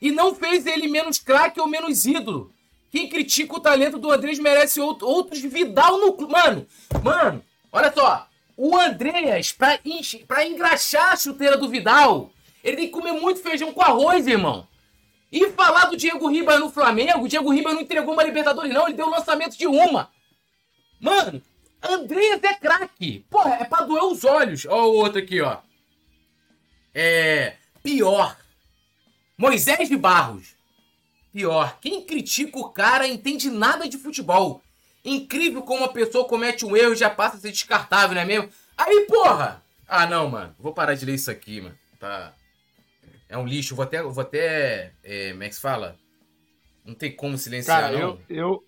e não fez ele menos craque ou menos ídolo. Quem critica o talento do Andrés merece outros Vidal no. Mano, mano, olha só. O Andreas, pra, pra engraxar a chuteira do Vidal, ele tem que comer muito feijão com arroz, irmão. E falar do Diego Ribas no Flamengo, o Diego Ribas não entregou uma Libertadores, não, ele deu o lançamento de uma. Mano, Andreas é craque. Porra, é pra doer os olhos. Ó o outro aqui, ó. É. Pior. Moisés de Barros. Pior, quem critica o cara entende nada de futebol. Incrível como uma pessoa comete um erro e já passa a ser descartável, não é mesmo? Aí, porra! Ah, não, mano. Vou parar de ler isso aqui, mano. Tá. É um lixo. Vou até. Vou até. É, como é que se fala? Não tem como silenciar, cara, não. Eu, eu,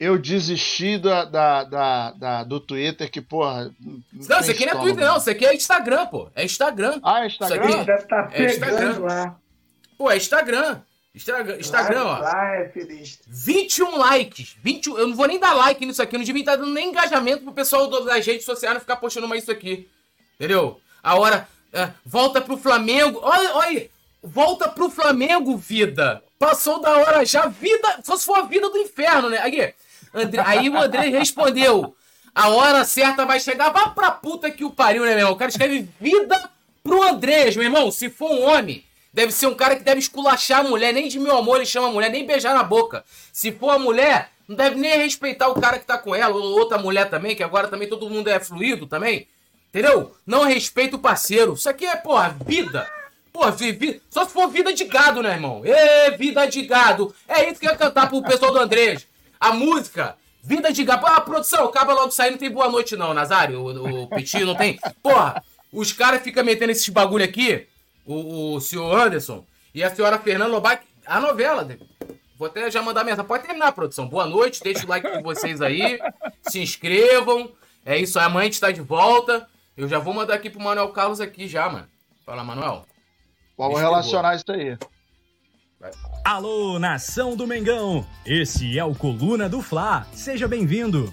eu desisti da, da, da, da, do Twitter, que, porra. Não, não isso aqui não é Twitter, não. Isso aqui é Instagram, pô. É Instagram. Ah, é Instagram? Isso aqui deve estar tá é Instagram. lá. Pô, é Instagram. Instagram, Instagram ó. Lá é feliz. 21 likes. 20, eu não vou nem dar like nisso aqui. Eu não devia estar dando nem engajamento pro pessoal das redes sociais não ficar postando mais isso aqui. Entendeu? A hora. É, volta pro Flamengo. Olha, olha. Volta pro Flamengo, vida. Passou da hora já. Vida. Só se for a vida do inferno, né? Aí, André, aí o André respondeu. A hora certa vai chegar. Vá pra puta que o pariu, né, meu irmão? O cara escreve vida pro Andrés, meu irmão. Se for um homem. Deve ser um cara que deve esculachar a mulher, nem de meu amor ele chama a mulher, nem beijar na boca. Se for a mulher, não deve nem respeitar o cara que tá com ela, ou outra mulher também, que agora também todo mundo é fluido também. Entendeu? Não respeita o parceiro. Isso aqui é, porra, vida. Porra, vida. Só se for vida de gado, né, irmão? Ê, vida de gado. É isso que eu ia cantar pro pessoal do Andrés. A música, vida de gado. Ah, produção, acaba logo saindo, não tem boa noite não, Nazário. O, o não tem. Porra, os caras ficam metendo esses bagulho aqui o, o senhor Anderson e a senhora Fernanda Lobac, a novela. Vou até já mandar mensagem. Pode terminar, produção. Boa noite, deixa o like de vocês aí. Se inscrevam. É isso aí, amanhã a gente tá de volta. Eu já vou mandar aqui pro Manuel Carlos aqui já, mano. Fala, Manuel. Vamos relacionar isso aí. Vai. Alô, nação do Mengão! Esse é o Coluna do Fla. Seja bem-vindo